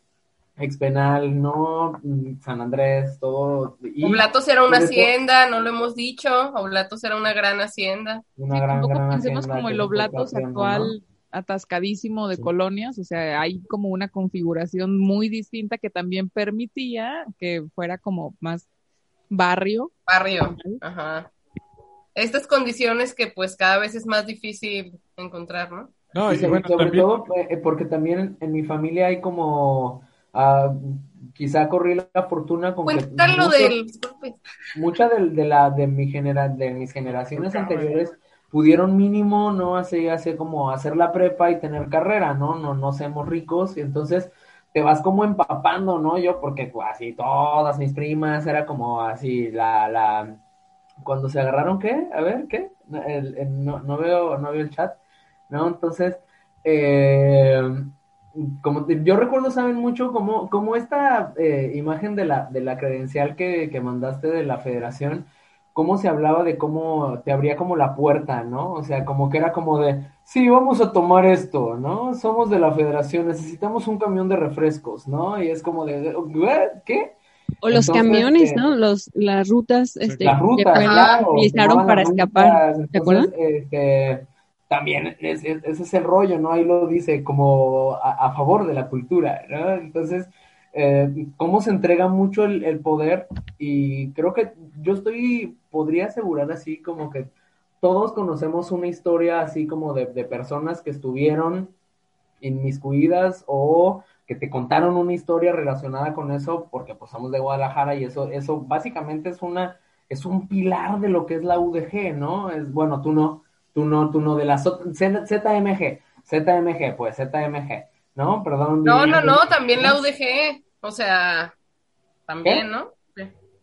Expenal, no, San Andrés, todo. Oblatos era una hacienda, no lo hemos dicho. Oblatos era una gran hacienda. Una gran, gran pensemos como el Oblatos actual atascadísimo de colonias, o sea, hay como una configuración muy distinta que también permitía que fuera como más barrio. Barrio, ajá. Estas condiciones que pues cada vez es más difícil encontrar, ¿no? No, y, sobre, todo eh, porque también en mi familia hay como Uh, quizá corrí la fortuna con que del... mucha de, la de mi genera, de mis generaciones anteriores pudieron mínimo no hace hace como hacer la prepa y tener carrera no no no seamos ricos. Y entonces te vas como empapando no yo porque pues, así todas mis primas era como así la la cuando se agarraron qué a ver qué no, no veo no veo el chat no entonces eh, como yo recuerdo, saben mucho como, como esta eh, imagen de la, de la credencial que, que mandaste de la federación, cómo se hablaba de cómo te abría como la puerta, ¿no? O sea, como que era como de, sí, vamos a tomar esto, ¿no? Somos de la federación, necesitamos un camión de refrescos, ¿no? Y es como de, ¿qué? O los camiones, ¿no? Los, las rutas, este, las rutas, que claro, utilizaron para escapar, rutas, ¿te acuerdas? entonces, este, también es- es- ese es el rollo, ¿no? Ahí lo dice como a, favor de la cultura, ¿no? Entonces, eh, cómo se entrega mucho el, poder y creo que yo estoy, podría asegurar así como que todos conocemos una historia así como de, de personas que estuvieron inmiscuidas o que te contaron una historia relacionada con eso, porque pues somos de Guadalajara y eso, eso básicamente es una, es un pilar de lo que es la UDG, ¿no? Es, bueno, tú no, tú no, tú no, de la ZMG, ZMG, pues ZMG, ¿no? Perdón. No, no, no, también la UDG. O sea, también, ¿no?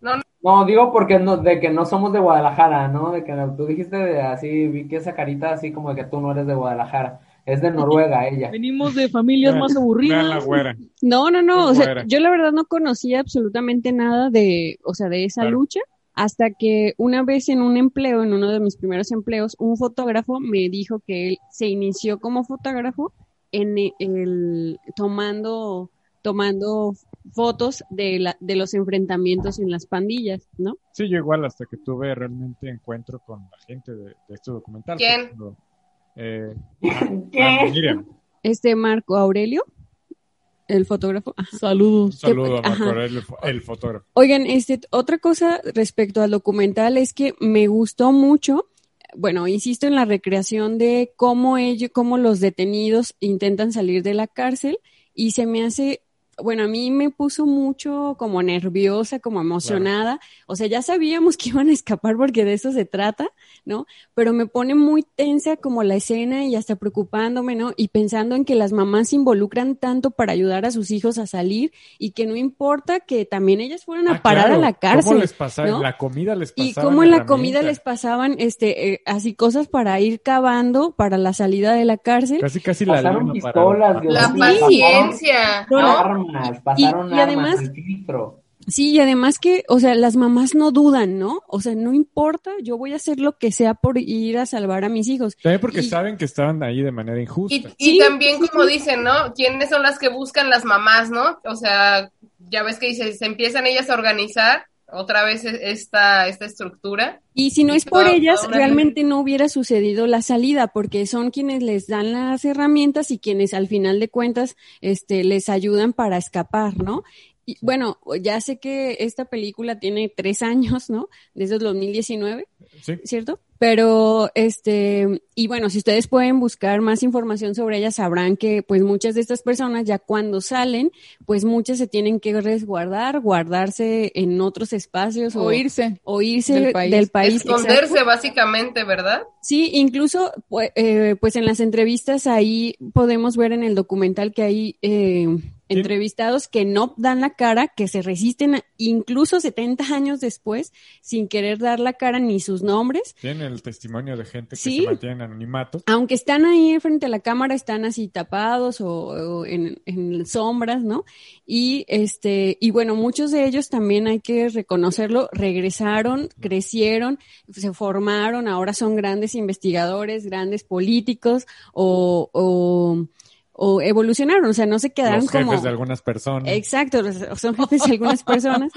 No, no. No, digo porque no, de que no somos de Guadalajara, ¿no? De que tú dijiste de así, vi que esa carita así como de que tú no eres de Guadalajara, es de Noruega ella. Venimos de familias más aburridas. güera. No, no, no, o sea, yo la verdad no conocía absolutamente nada de, o sea, de esa Claro. lucha, hasta que una vez en un empleo, en uno de mis primeros empleos, un fotógrafo me dijo que él se inició como fotógrafo en e- el, tomando, tomando fotos de la, de los enfrentamientos en las pandillas, ¿no? Sí, yo igual hasta que tuve realmente encuentro con la gente de, de este documental. ¿Quién? eh, *laughs* ¿Qué? Miriam, Este Marco Aurelio, el fotógrafo, ajá. Saludos. saludo a Marco Ajá. Aurelio, el fotógrafo. Oigan, este, otra cosa respecto al documental es que me gustó mucho, bueno, insisto en la recreación de cómo ellos, cómo los detenidos intentan salir de la cárcel y se me hace, bueno, a mí me puso mucho como nerviosa, como emocionada, o sea, ya sabíamos *laughs* que iban a escapar porque de eso se trata, ¿no? Pero me pone muy tensa como la escena y hasta preocupándome, ¿no? Y pensando en que las mamás se involucran tanto para ayudar a sus hijos a salir y que no importa que también ellas fueran a Ah, parar claro, a la ¿Cómo cárcel. les pasaba? ¿no? La comida les pasaba. Y cómo en la comida les pasaban este eh, así cosas para ir cavando para la salida de la cárcel. Casi, casi la pistolas, Dios La Sí, paciencia, no. Armas, pasaron Y- y además- armas, el filtro. Sí, y además que, o sea, las mamás no dudan, ¿no? O sea, no importa, yo voy a hacer lo que sea por ir a salvar a mis hijos. También porque Y- saben que estaban ahí de manera Y, injusta. y Sí, también, sí, como sí. dicen, ¿no? ¿Quiénes son las que buscan las mamás, no? O sea, ya ves que dice, se empiezan ellas a organizar otra vez e- esta, esta estructura. Y si no es por toda- ellas, realmente no hubiera sucedido la salida, porque son quienes les dan las herramientas y quienes al final de cuentas, este, les ayudan para escapar, ¿no? Y bueno, ya sé que esta película tiene tres *laughs* años, ¿no? Desde el 2019. Sí. ¿cierto? Pero, este, y bueno, si ustedes pueden buscar más información sobre ella, sabrán que pues muchas de estas personas ya cuando salen, pues muchas se tienen que resguardar, guardarse en otros espacios o, O irse. o irse del del país. país. Esconderse, exacto. básicamente, ¿verdad? Sí, incluso, pues, eh, pues en las entrevistas ahí podemos ver en el documental que hay eh, entrevistados que no dan la cara, que se resisten a- incluso 70 años después sin querer dar la cara ni sus nombres. El testimonio de gente que se mantiene en anonimato. aunque están ahí frente a la cámara, están así tapados o, o en, en sombras, ¿no? Y este, y bueno, muchos de ellos también hay que reconocerlo, regresaron, crecieron, se formaron, ahora son grandes investigadores, grandes políticos o, o, o evolucionaron, o sea, no se quedaron Los jefes como de algunas personas. Exacto, son *laughs* jefes de algunas personas.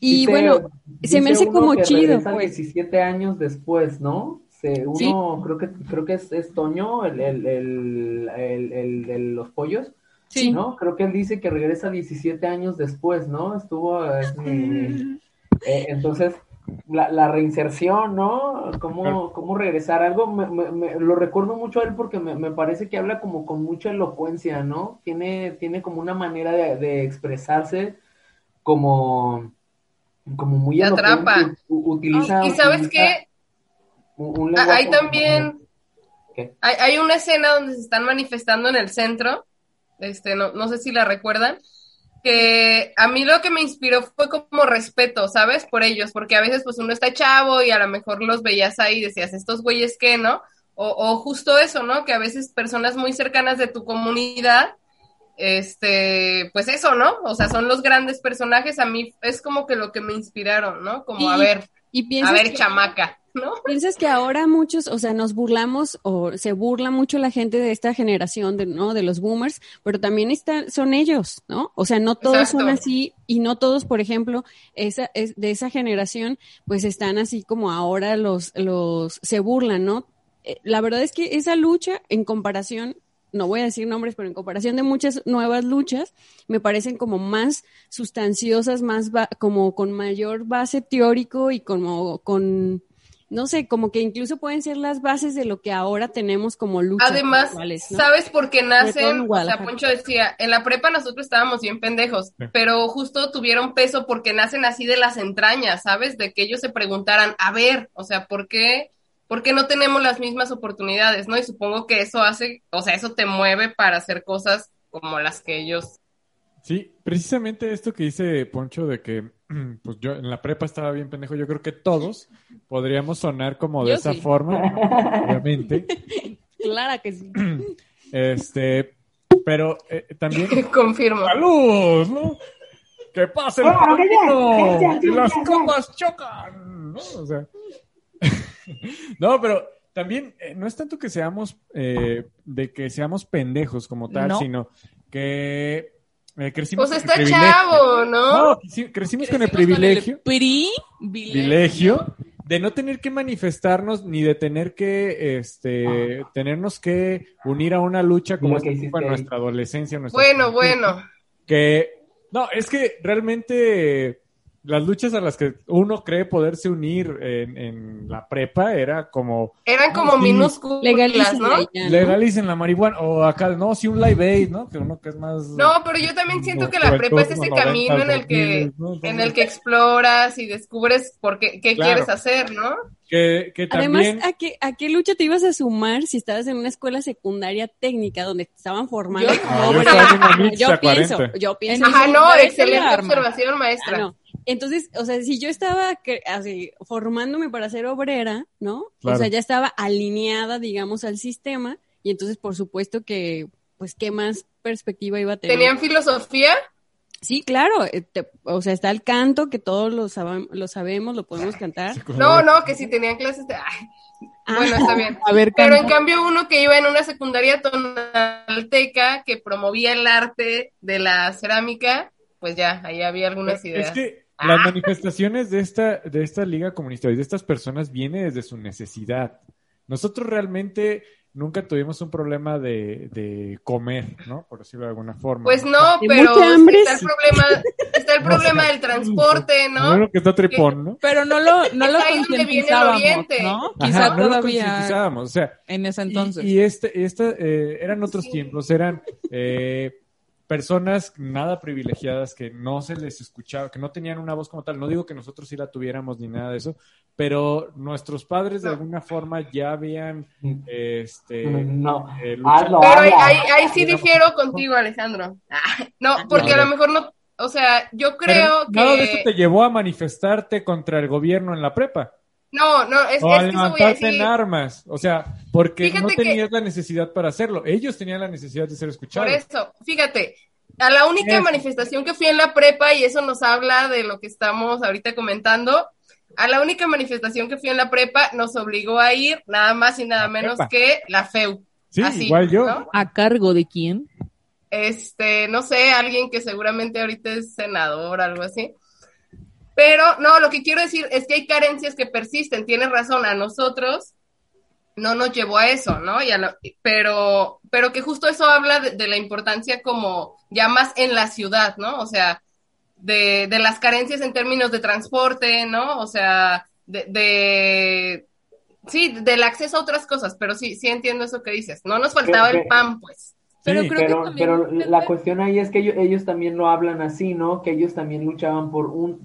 Y Dice- bueno, se me hace como que chido, regresa pues. 17 años después, ¿no? Se, uno, creo que creo que es, es Toño, el, el, el, el, el de los pollos, Sí. ¿no? Creo que él dice que regresa 17 años después, ¿no? Estuvo, es mi- mi- eh, entonces, la, la reinserción, ¿no? ¿Cómo, cómo regresar? Algo, me, me- me- lo recuerdo mucho a él porque me, me parece que habla como con mucha elocuencia, ¿no? Tiene, tiene como una manera de, de expresarse como, como muy Te atrapa. utiliza, y sabes utiliza qué, un, un Ah, lenguaje Hay también, ¿Qué? hay, hay una escena donde se están manifestando en el centro, este, no, no sé si la recuerdan, que a mí lo que me inspiró fue como respeto, ¿sabes? Por ellos, porque a veces pues uno está chavo y a lo mejor los veías ahí y decías, estos güeyes qué, ¿no? O, o justo eso, ¿no? Que a veces personas muy cercanas de tu comunidad este, pues eso, ¿no? O sea, son los grandes personajes, a mí es como que lo que me inspiraron, ¿no? Como Y- a ver, Y a ver, piensas que, chamaca, ¿no? piensas que ahora muchos, o sea, nos burlamos o se burla mucho la gente de esta generación, de, ¿no? De los boomers, pero también está, son ellos, ¿no? O sea, no todos son así y no todos, por ejemplo, esa, es, de esa generación, pues están así como ahora los, los, se burlan, ¿no? Eh, La verdad es que esa lucha en comparación no voy a decir nombres, pero en comparación de muchas nuevas luchas, me parecen como más sustanciosas, más ba- como con mayor base teórico y como con, no sé, como que incluso pueden ser las bases de lo que ahora tenemos como luchas Además, actuales, ¿no? ¿sabes por qué nacen? O sea. Poncho decía, en la prepa nosotros estábamos bien pendejos, Sí. pero justo tuvieron peso porque nacen así de las entrañas, ¿sabes? De que ellos se preguntaran, a ver, o sea, ¿por qué, por qué no tenemos las mismas oportunidades, no? Y supongo que eso hace, o sea, eso te mueve para hacer cosas como las que ellos... Sí, precisamente esto que dice Poncho de que *clears throat* pues yo en la prepa estaba bien pendejo, yo creo que todos podríamos sonar como de Yo esa sí. forma, *laughs* obviamente. Clara que sí. *clears throat* Este, pero eh, también *laughs* Confirmo. ¡Salud! ¿no? ¡Que pase el Claro, que ya, camino! ya, ya, ¡Y las copas chocan! ¿no? O sea, *laughs* *laughs* no, pero también eh, no es tanto que seamos eh, de que seamos pendejos como tal, No. sino que eh, crecimos Pues con está el privilegio. chavo, ¿no? No, sí, crecimos con el privilegio, privilegio de no tener que manifestarnos ni de tener que este tenernos que unir a una lucha como esta fue nuestra adolescencia, nuestra Bueno, bueno. que no, es que realmente las luchas a las que uno cree poderse unir en, en la prepa era como Eran como Sí. minúsculas, Legalicen ¿no? ya, ¿no? legalicen la marihuana o acá no, sí un live aid, ¿no? Que uno que es más No, pero yo también siento que la prepa es ese camino en 90s, el que 2000s, ¿no? en el que exploras y descubres por qué, qué Claro. quieres hacer, ¿no? Que, que Además, también ¿a qué, ¿a qué lucha te ibas a sumar si estabas en una escuela secundaria técnica donde te estaban formando? Yo- No, yo estaba mixta yo pienso, 40. yo pienso. En Ajá, no, excelente observación, maestra. Ah, no. Entonces, o sea, si yo estaba cre- así, formándome para ser obrera, ¿no? Claro. O sea, ya estaba alineada, digamos, al sistema y entonces, por supuesto que, pues, ¿qué más perspectiva iba a tener? ¿Tenían filosofía? Sí, claro, eh, te- o sea, está el canto que todos lo, sabam- lo sabemos, lo podemos cantar. No, no, que si tenían clases de... Ay, Ah. Bueno, está bien. *laughs* A ver, Pero en cambio uno que iba en una secundaria tonalteca que promovía el arte de la cerámica, pues ya, ahí había algunas ideas. Es que Ah. las manifestaciones de esta, de esta liga comunista y de estas personas viene desde su necesidad. Nosotros realmente nunca tuvimos un problema de, de comer, ¿no? Por decirlo de alguna forma. Pues no, pero está el problema, está el *laughs* problema del transporte, No ¿no? lo que está tripón, ¿no? Pero no lo, no lo concientizábamos. ¿no? Ajá, Quizá no lo todavía concientizábamos, o sea, en ese Y- entonces. Y, este, esta, eh, eran otros Sí. tiempos, eran eh, personas nada privilegiadas que no se les escuchaba, que no tenían una voz como tal. No digo que nosotros sí la tuviéramos ni nada de eso, pero nuestros padres de alguna forma ya habían este, No, eh, Pero ahí, ahí, ahí sí difiero contigo, Alejandro. Ah, No, porque a lo mejor no, o sea, yo Pero creo nada de eso que... te llevó a manifestarte contra el gobierno en la prepa. No, no, es, o es a que eso voy a levantarte decir. en armas. O sea, porque Fíjate no que- tenías la necesidad para hacerlo. Ellos tenían la necesidad de ser Por escuchados. eso, fíjate, a la única manifestación que fui en la prepa, y eso nos habla de lo que estamos ahorita comentando, a la única manifestación que fui en la prepa nos obligó a ir nada más y nada La menos prepa. que la FEU. Sí, Así, igual yo. ¿no? ¿A cargo de quién? Este, no sé, alguien que seguramente ahorita es senador, algo así. Pero no, lo que quiero decir es que hay carencias que persisten, tienes razón, a nosotros no nos llevó a eso, ¿no? Y a lo- pero, pero que justo eso habla de, de la importancia como ya más en la ciudad, ¿no? O sea, de, de las carencias en términos de transporte, ¿no? O sea, de, de sí, del acceso a otras cosas, pero sí, sí entiendo eso que dices. No nos faltaba el pan, pues. Pero Sí. creo que Pero, también pero la cuestión ahí es que ellos, ellos también lo hablan así, ¿no? Que ellos también luchaban por un,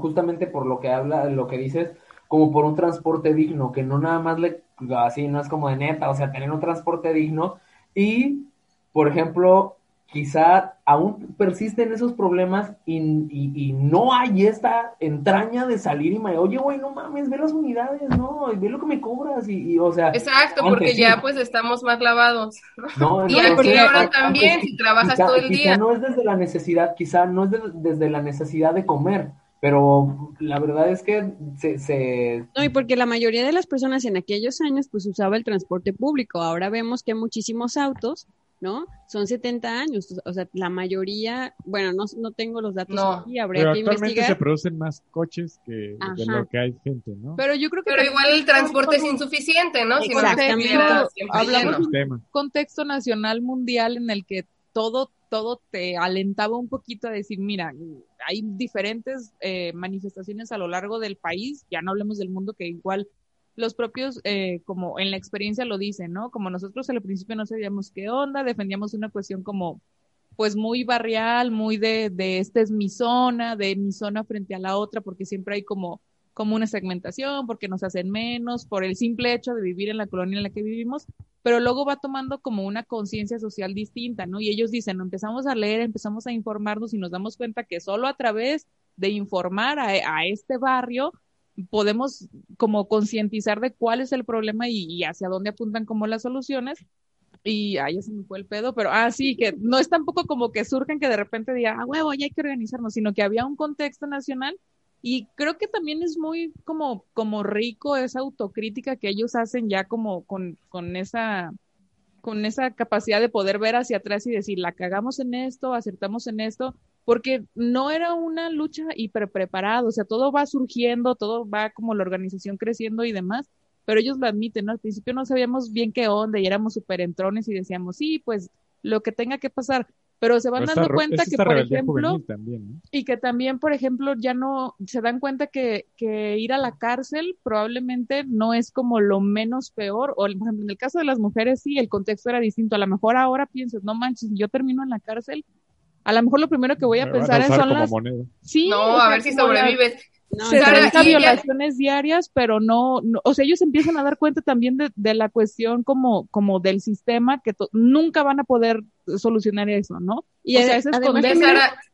justamente por lo que habla, lo que dices, como por un transporte digno, que no nada más le, así no es como de neta, o sea, tener un transporte digno y, por ejemplo, quizá aún persisten esos problemas y, y, no hay esta entraña de salir y me, oye, güey, no mames, ve las unidades, no, ve lo que me cobras y, o sea. Exacto, porque ya pues estamos más lavados. No, *laughs* y aquí ahora también, si trabajas todo el día. no es desde la necesidad, quizá no es desde la necesidad de comer, pero la verdad es que se, se, No, y porque la mayoría de las personas en aquellos años pues usaba el transporte público, ahora vemos que hay muchísimos autos ¿no? Son 70 años, o sea, la mayoría, bueno, no, no tengo los datos aquí, habría pero que actualmente se producen más coches que de lo que hay gente, ¿no? Pero yo creo que... Pero igual el transporte es insuficiente, ¿no? Si hablamos de un contexto nacional mundial en el que todo, todo te alentaba un poquito a decir, mira, hay diferentes eh, manifestaciones a lo largo del país, ya no hablemos del mundo que igual los propios, eh, como en la experiencia lo dicen, ¿no? Como nosotros al principio no sabíamos qué onda, defendíamos una cuestión como, pues muy barrial, muy de, de esta es mi zona, de mi zona frente a la otra, porque siempre hay como, como una segmentación, porque nos hacen menos, por el simple hecho de vivir en la colonia en la que vivimos, pero luego va tomando como una conciencia social distinta, ¿no? Y ellos dicen, empezamos a leer, empezamos a informarnos y nos damos cuenta que solo a través de informar a, a este barrio, podemos como concientizar de cuál es el problema y, hacia dónde apuntan como las soluciones. Y ahí se me fue el pedo, pero ah, sí, que no es tampoco como que surgen que de repente digan, ah, huevo, ya hay que organizarnos, sino que había un contexto nacional y creo que también es muy como, como rico esa autocrítica que ellos hacen ya como con, con esa con esa capacidad de poder ver hacia atrás y decir, la cagamos en esto, acertamos en esto, porque no era una lucha hiper preparada, o sea, todo va surgiendo, todo va como la organización creciendo y demás, pero ellos lo admiten, ¿no? Al principio no sabíamos bien qué onda y éramos súper entrones y decíamos, sí, pues lo que tenga que pasar, pero se van dando cuenta que, por ejemplo, y que también, por ejemplo, ya no, se dan cuenta que, que ir a la cárcel probablemente no es como lo menos peor, o por ejemplo, en el caso de las mujeres sí, el contexto era distinto, a lo mejor ahora piensas, no manches, yo termino en la cárcel, a lo mejor lo primero que voy a pensar es son las... Sí, no, a ver si sobrevives. No, 60 violaciones diarias, pero no, o sea, ellos empiezan a dar cuenta también de, de la cuestión como, como del sistema, que nunca van a poder solucionar eso, ¿no? Y o sea, es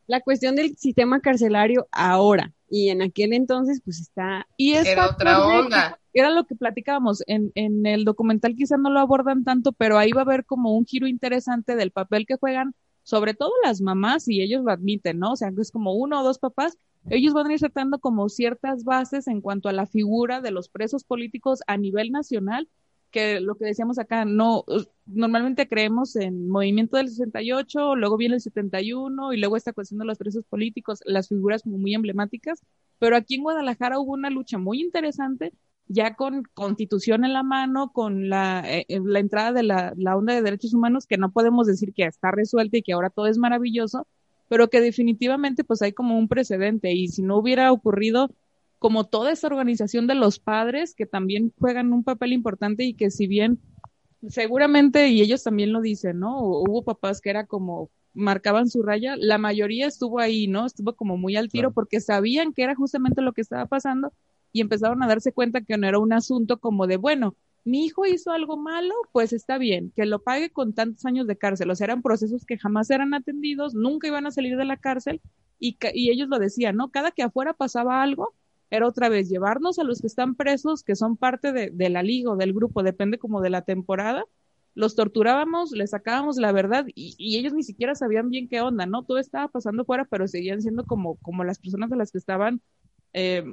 la cuestión del sistema carcelario ahora, y en aquel entonces, pues está... Y era otra onda. Era lo que platicábamos, en, en el documental quizá no lo abordan tanto, pero ahí va a haber como un giro interesante del papel que juegan sobre todo las mamás, y ellos lo admiten, ¿no? O sea, es como uno o dos papás, ellos van a ir tratando como ciertas bases en cuanto a la figura de los presos políticos a nivel nacional, que lo que decíamos acá, no, normalmente creemos en movimiento del 68, luego viene el 71 y luego esta cuestión de los presos políticos, las figuras como muy emblemáticas, pero aquí en Guadalajara hubo una lucha muy interesante ya con constitución en la mano, con la, eh, eh, la entrada de la, la, onda de derechos humanos, que no podemos decir que está resuelta y que ahora todo es maravilloso, pero que definitivamente pues hay como un precedente y si no hubiera ocurrido como toda esa organización de los padres que también juegan un papel importante y que si bien seguramente, y ellos también lo dicen, ¿no? Hubo papás que era como marcaban su raya, la mayoría estuvo ahí, ¿no? Estuvo como muy al tiro porque sabían que era justamente lo que estaba pasando y empezaron a darse cuenta que no era un asunto como de, bueno, mi hijo hizo algo malo, pues está bien, que lo pague con tantos años de cárcel. O sea, eran procesos que jamás eran atendidos, nunca iban a salir de la cárcel y, y ellos lo decían, ¿no? Cada que afuera pasaba algo, era otra vez llevarnos a los que están presos, que son parte de, de la liga o del grupo, depende como de la temporada, los torturábamos, les sacábamos la verdad y, y, ellos ni siquiera sabían bien qué onda, ¿no? Todo estaba pasando fuera, pero seguían siendo como, como las personas a las que estaban eh,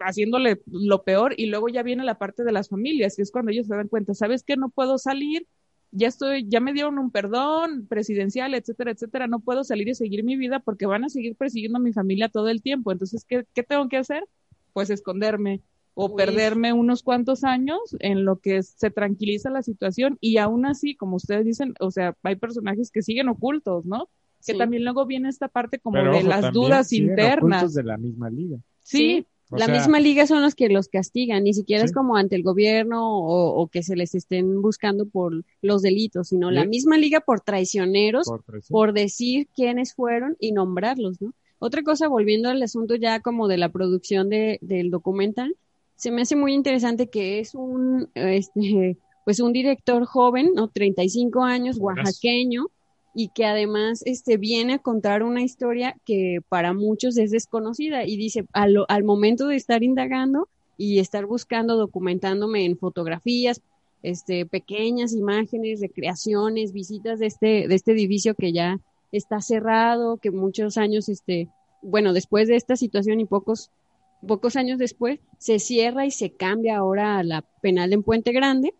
haciéndole lo peor y luego ya viene la parte de las familias, y es cuando ellos se dan cuenta, ¿sabes que No puedo salir, ya estoy, ya me dieron un perdón presidencial, etcétera, etcétera, no puedo salir y seguir mi vida porque van a seguir persiguiendo a mi familia todo el tiempo. Entonces, ¿qué, qué tengo que hacer? Pues esconderme o perderme unos cuantos años en lo que se tranquiliza la situación y aún así, como ustedes dicen, o sea, hay personajes que siguen ocultos, ¿no? Que también luego viene esta parte como de las dudas internas. de la misma liga. Sí, la misma liga son los que los castigan, ni siquiera es como ante el gobierno o, que se les estén buscando por los delitos, sino la misma liga por traicioneros, por, decir quiénes fueron y nombrarlos, ¿no? Otra cosa, volviendo al asunto ya como de la producción de, del documental, se me hace muy interesante que es un, este, pues un director joven, ¿no? 35 años, oaxaqueño, y que además este, viene a contar una historia que para muchos es desconocida y dice, al, al momento de estar indagando y estar buscando, documentándome en fotografías, este, pequeñas imágenes, recreaciones, visitas de este, de este edificio que ya está cerrado, que muchos años, este, bueno, después de esta situación y pocos, pocos años después, se cierra y se cambia ahora a la penal en Puente Grande,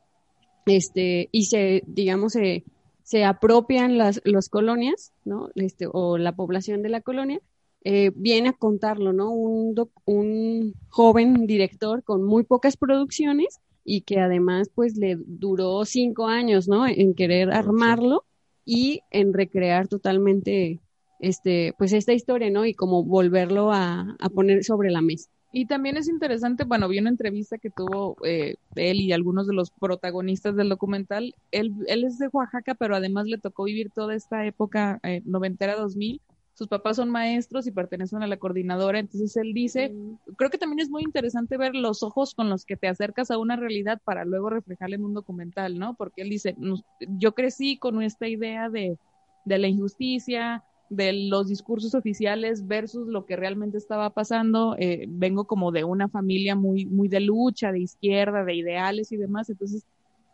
este, y se, digamos, se, se apropian las los colonias, ¿no? Este, o la población de la colonia, eh, viene a contarlo, ¿no? Un, un joven director con muy pocas producciones y que además, pues, le duró cinco años, ¿no? En querer armarlo y en recrear totalmente, este, pues, esta historia, ¿no? Y como volverlo a, a poner sobre la mesa. Y también es interesante, bueno, vi una entrevista que tuvo eh, él y algunos de los protagonistas del documental. Él, él es de Oaxaca, pero además le tocó vivir toda esta época eh, noventera 2000. Sus papás son maestros y pertenecen a la coordinadora. Entonces él dice, mm. creo que también es muy interesante ver los ojos con los que te acercas a una realidad para luego reflejarla en un documental, ¿no? Porque él dice, yo crecí con esta idea de, de la injusticia, de los discursos oficiales versus lo que realmente estaba pasando. Eh, vengo como de una familia muy, muy de lucha, de izquierda, de ideales y demás. Entonces,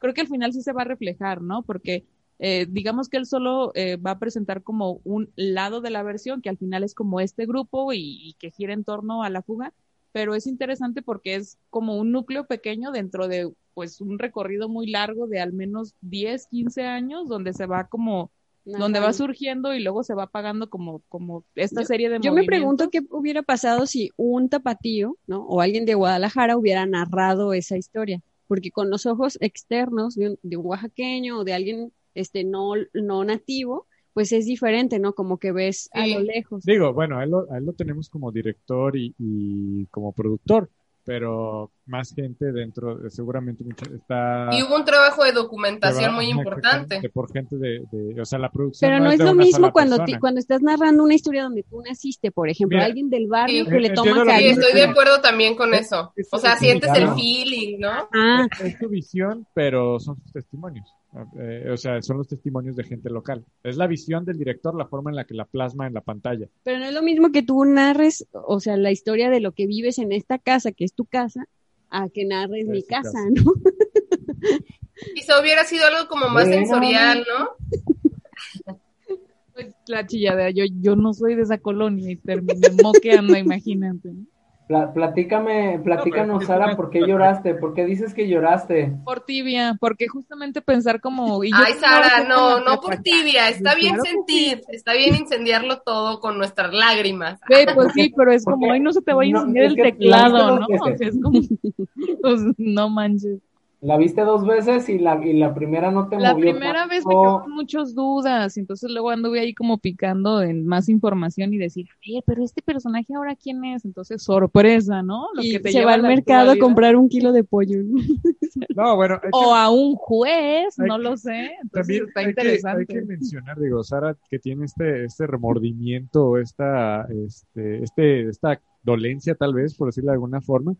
creo que al final sí se va a reflejar, ¿no? Porque eh, digamos que él solo eh, va a presentar como un lado de la versión, que al final es como este grupo y, y, que gira en torno a la fuga, pero es interesante porque es como un núcleo pequeño dentro de pues un recorrido muy largo de al menos 10, 15 años, donde se va como donde va surgiendo y luego se va apagando como, como esta serie de Yo me pregunto qué hubiera pasado si un tapatío, ¿no? O alguien de Guadalajara hubiera narrado esa historia, porque con los ojos externos de un, de un oaxaqueño o de alguien este no, no nativo, pues es diferente, ¿no? Como que ves a lo lejos. Digo, bueno, a él lo, a él lo tenemos como director y, y como productor, pero más gente dentro, seguramente está... Y hubo un trabajo de documentación muy importante. Por gente de, de, o sea, la producción... Pero no, es, es lo mismo cuando, te, cuando estás narrando una historia donde tú naciste, por ejemplo, Mira, alguien del barrio sí, que le toma cariño. Sí, estoy de acuerdo también con eso. O sea, sientes el feeling, ¿no? Ah. Es tu visión, pero son sus testimonios. Eh, o sea, son los testimonios de gente local. Es la visión del director, la forma en la que la plasma en la pantalla. Pero no es lo mismo que tú narres, o sea, la historia de lo que vives en esta casa, que es tu casa, a que narres mi casa, casa, ¿no? *laughs* Quizá hubiera sido algo como más bueno, sensorial, ¿no? Pues la chilladera, yo, yo no soy de esa colonia y terminé moqueando, *laughs* imagínate. Pla platícame, platícanos, no, Sara, ¿por qué lloraste? ¿Por qué dices que lloraste? Por tibia, porque justamente pensar como... Y yo Ay, Sara, no, no por tibia, está bien claro sentir, sí. está bien incendiarlo todo con nuestras lágrimas. Sí, pues sí, pero es como, ay, no se te va a incendiar no, el teclado, ¿no? *laughs* O sea, es como, pues, no manches. La viste dos veces y la, y la primera no te la movió. La primera vez me quedó con muchas dudas, entonces luego anduve ahí como picando en más información y decir, oye, pero este personaje ahora quién es, entonces sorpresa, ¿no? Lo y que te se va al mercado a comprar un kilo de pollo. *laughs* No, bueno. o a un juez, no lo sé, entonces también está hay interesante. Que, hay que mencionar, digo, Sara, que tiene este, este remordimiento, esta, este, este, esta dolencia tal vez, por decirlo de alguna forma.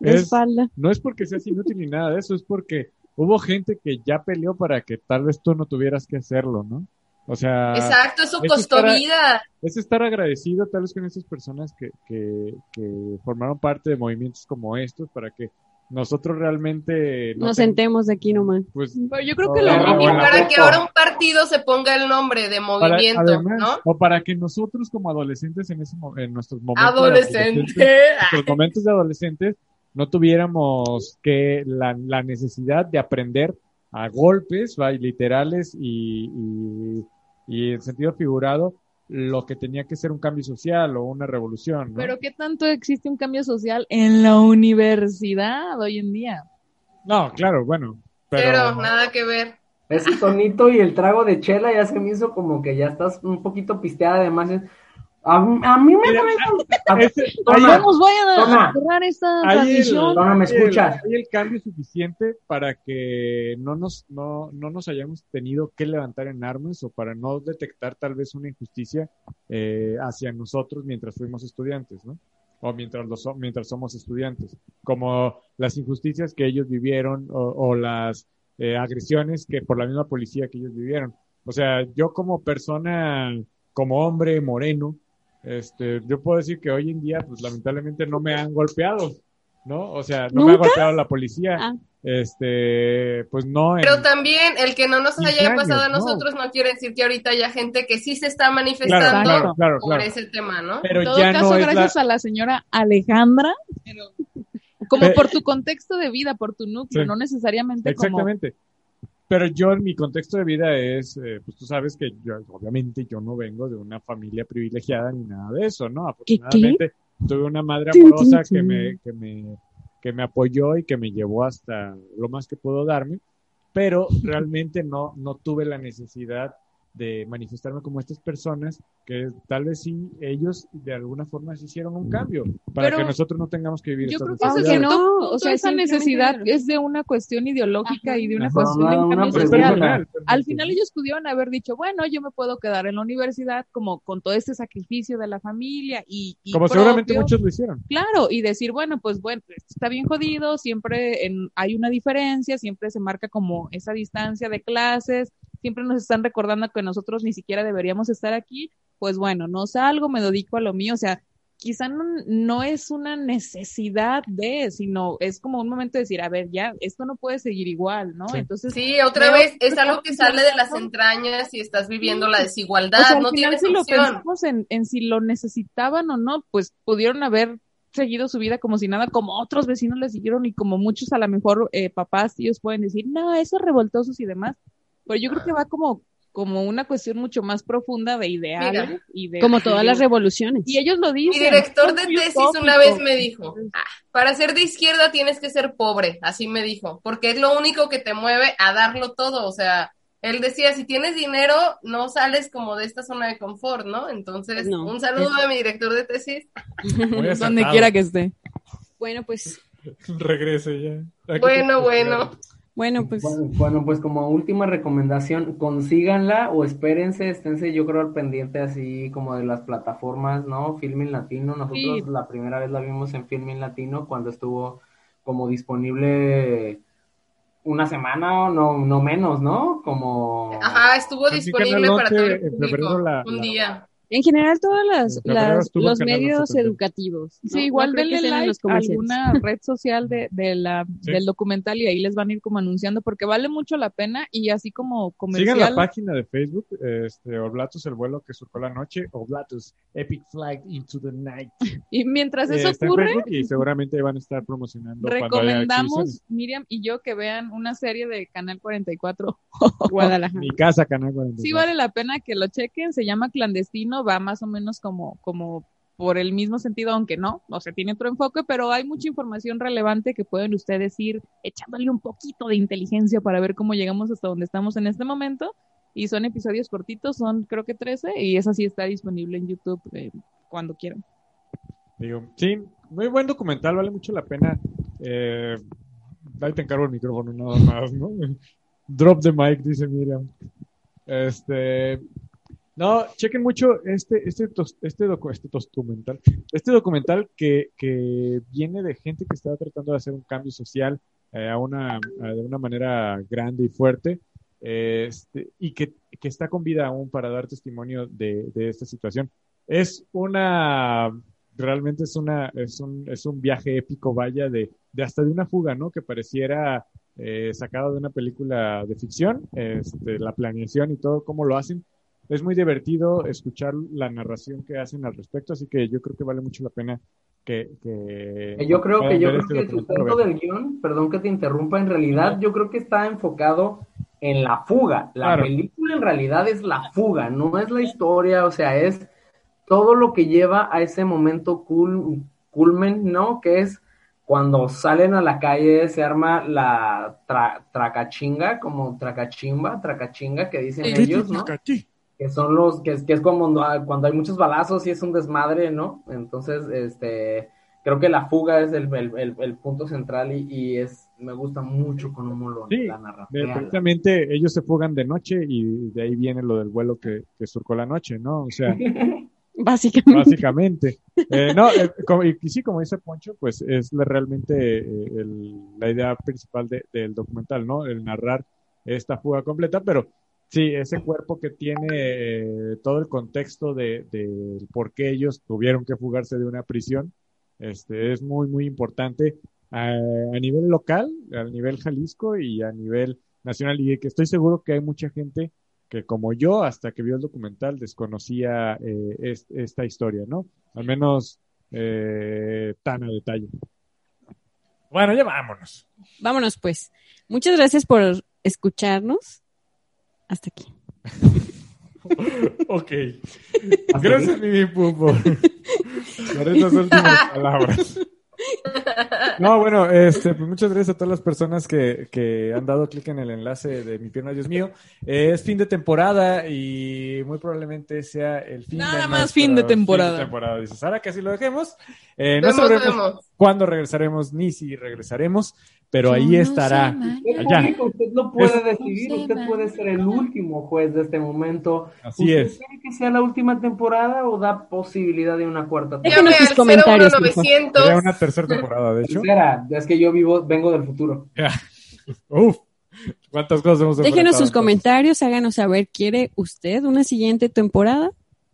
Es, espalda. No es porque seas inútil ni nada de eso, es porque hubo gente que ya peleó para que tal vez tú no tuvieras que hacerlo, ¿no? O sea. Exacto, eso costó estar, vida. Es estar agradecido tal vez con esas personas que, que, que formaron parte de movimientos como estos para que nosotros realmente no nos sentemos de aquí nomás. Pues, Pero yo creo que lo y para que ahora un partido se ponga el nombre de movimiento, para, además, ¿no? O para que nosotros como adolescentes en ese en nuestros momentos adolescentes, *laughs* nuestros momentos de adolescentes no tuviéramos que la, la necesidad de aprender a golpes, ¿va? literales y, y, y en sentido figurado lo que tenía que ser un cambio social o una revolución. ¿no? Pero ¿qué tanto existe un cambio social en la universidad hoy en día? No, claro, bueno. Pero, pero nada que ver. Ese tonito y el trago de chela ya se me hizo como que ya estás un poquito pisteada, además a, a, mí me Vamos, vayan a cerrar esta transmisión. ¿me escuchas? Hay el cambio suficiente para que no nos, no, no nos hayamos tenido que levantar en armas o para no detectar tal vez una injusticia eh, hacia nosotros mientras fuimos estudiantes, ¿no? O mientras, los, mientras somos estudiantes. Como las injusticias que ellos vivieron o, o las eh, agresiones que por la misma policía que ellos vivieron O sea, yo como persona, como hombre moreno, este, yo puedo decir que hoy en día, pues lamentablemente no me han golpeado, ¿no? O sea, no me ha golpeado la policía. Ah. Este, pues no. Pero también el que no nos haya pasado a nosotros no. quiere decir que ahorita haya gente que sí se está manifestando por ese tema, ¿no? Pero en todo caso, gracias a la señora Alejandra, como por tu contexto de vida, por tu núcleo, no necesariamente Exactamente. Pero yo en mi contexto de vida es, eh, pues tú sabes que yo, obviamente yo no vengo de una familia privilegiada ni nada de eso, ¿no? Afortunadamente tuve una madre amorosa que me, que me, que me apoyó y que me llevó hasta lo más que puedo darme, pero realmente no, no tuve la necesidad de manifestarme como estas personas que tal vez sí ellos de alguna forma se hicieron un cambio para que nosotros no tengamos que vivir yo creo que no o sea esa necesidad es de una cuestión ideológica y de una cuestión de cambio social. al final ellos pudieron haber dicho bueno yo me puedo quedar en la universidad como con todo este sacrificio de la familia y, como seguramente muchos lo hicieron. Claro y decir bueno pues bueno está bien jodido siempre en, hay una diferencia siempre se marca como esa distancia de clases siempre nos están recordando que nosotros ni siquiera deberíamos estar aquí, pues bueno, no salgo, me dedico a lo mío, o sea, quizá no, es una necesidad de, sino es como un momento de decir, a ver, ya, esto no puede seguir igual, ¿no? Entonces. Sí, otra vez, es algo que sale de las entrañas y estás viviendo la desigualdad, no tienes si lo pensamos en, en si lo necesitaban o no, pues pudieron haber seguido su vida como si nada, como otros vecinos le siguieron y como muchos a lo mejor eh, papás, ellos pueden decir, no, esos revoltosos y demás, pero yo creo que va como como una cuestión mucho más profunda de ideales y de como todas las revoluciones. Y ellos lo dicen. Mi director de tesis una vez me dijo, ah, para ser de izquierda tienes que ser pobre, así me dijo, porque es lo único que te mueve a darlo todo, o sea, él decía, si tienes dinero, no sales como de esta zona de confort, ¿no? Entonces, un saludo a mi director de tesis. *laughs* Donde quiera que esté. Bueno, pues. *laughs* Regrese ya. Bueno, bueno. Bueno, pues. Bueno, pues como última recomendación, consíganla o espérense, esténse yo creo al pendiente así como de las plataformas, ¿no? Filmin Latino, nosotros la primera vez la vimos en Filmin Latino cuando estuvo como disponible una semana o no, no menos, ¿no? Como... Ajá, estuvo disponible para todo el público, un día. En general, todas las, las los medios educativos. Sí, igual denle like a alguna red social de, de la, del documental y ahí les van a ir como anunciando porque vale mucho la pena y así como comercial. Sigan la página de Facebook, este, Oblatos, el vuelo que surcó la noche, Oblatos, Epic Flight into the Night. Y mientras eso eh, ocurre... Y seguramente van a estar promocionando. Recomendamos, Miriam y yo, que vean una serie de Canal 44 Guadalajara. Mi casa, Canal 44. Sí vale la pena que lo chequen, se llama Clandestino va más o menos como, como por el mismo sentido, aunque no, o sea, tiene otro enfoque, pero hay mucha información relevante que pueden ustedes ir echándole un poquito de inteligencia para ver cómo llegamos hasta donde estamos en este momento. Y son episodios cortitos, son creo que 13, y esa sí está disponible en YouTube eh, cuando quieran. Digo, sí, muy buen documental, vale mucho la pena. Eh, ahí te encargo el micrófono nada más, ¿no? *laughs* Drop the mic, dice Miriam. Este, no, chequen mucho este, este, este, este documental, este documental que, que, viene de gente que está tratando de hacer un cambio social eh, a una, de una manera grande y fuerte, este, y que, que, está con vida aún para dar testimonio de, de, esta situación. Es una, realmente es una, es un, es un viaje épico, vaya, de, de hasta de una fuga, ¿no? Que pareciera eh, sacado de una película de ficción, este, la planeación y todo, cómo lo hacen es muy divertido escuchar la narración que hacen al respecto, así que yo creo que vale mucho la pena que... yo creo que yo creo este que el sustento del guion, perdón que te interrumpa, en realidad yo creo que está enfocado en la fuga. La película en realidad es la fuga, no es la historia, o sea, es todo lo que lleva a ese momento cool, culmen, ¿no? Que es cuando salen a la calle se arma la tracachinga, como tracachimba, tracachinga que dicen ellos, ¿no? Que son los, que, es como cuando hay muchos balazos y es un desmadre, ¿no? Entonces, este, creo que la fuga es el, el, punto central y, es, me gusta mucho cómo lo la narración. Exactamente, ellos se fugan de noche y de ahí viene lo del vuelo que, surcó la noche, ¿no? O sea, *laughs* básicamente. Básicamente. Eh, no, eh, y, sí, como dice Poncho, pues es realmente eh, la idea principal del documental, ¿no? El narrar esta fuga completa, pero Sí, ese cuerpo que tiene eh, todo el contexto de, de, por qué ellos tuvieron que fugarse de una prisión, este, es muy, muy importante a, a, nivel local, a nivel Jalisco y a nivel nacional. Y que estoy seguro que hay mucha gente que como yo, hasta que vio el documental, desconocía eh, es, esta historia, ¿no? Al menos eh, tan a detalle. Bueno, ya vámonos. Vámonos pues. Muchas gracias por escucharnos. Hasta aquí. ok. Gracias, mi por, por esas últimas palabras. No, bueno, este, pues muchas gracias a todas las personas que, que han dado clic en el enlace de Mi Pierna, Dios mío. es fin de temporada y muy probablemente sea el fin Nada más fin de temporada. Fin de temporada, dice Sara, que así lo dejemos. Eh, no sabremos cuándo regresaremos ni si regresaremos, pero ahí estará. allá. usted lo puede decidir, usted puede ser el último juez de este momento. Así ¿Usted es. quiere que sea la última temporada o da posibilidad de una cuarta temporada? Déjenos sus comentarios. Sería una tercera temporada, de hecho. Tercera, es que yo vivo, vengo del futuro. Uf. ¿Cuántas cosas hemos Déjenos sus comentarios, háganos saber, ¿quiere usted una siguiente temporada?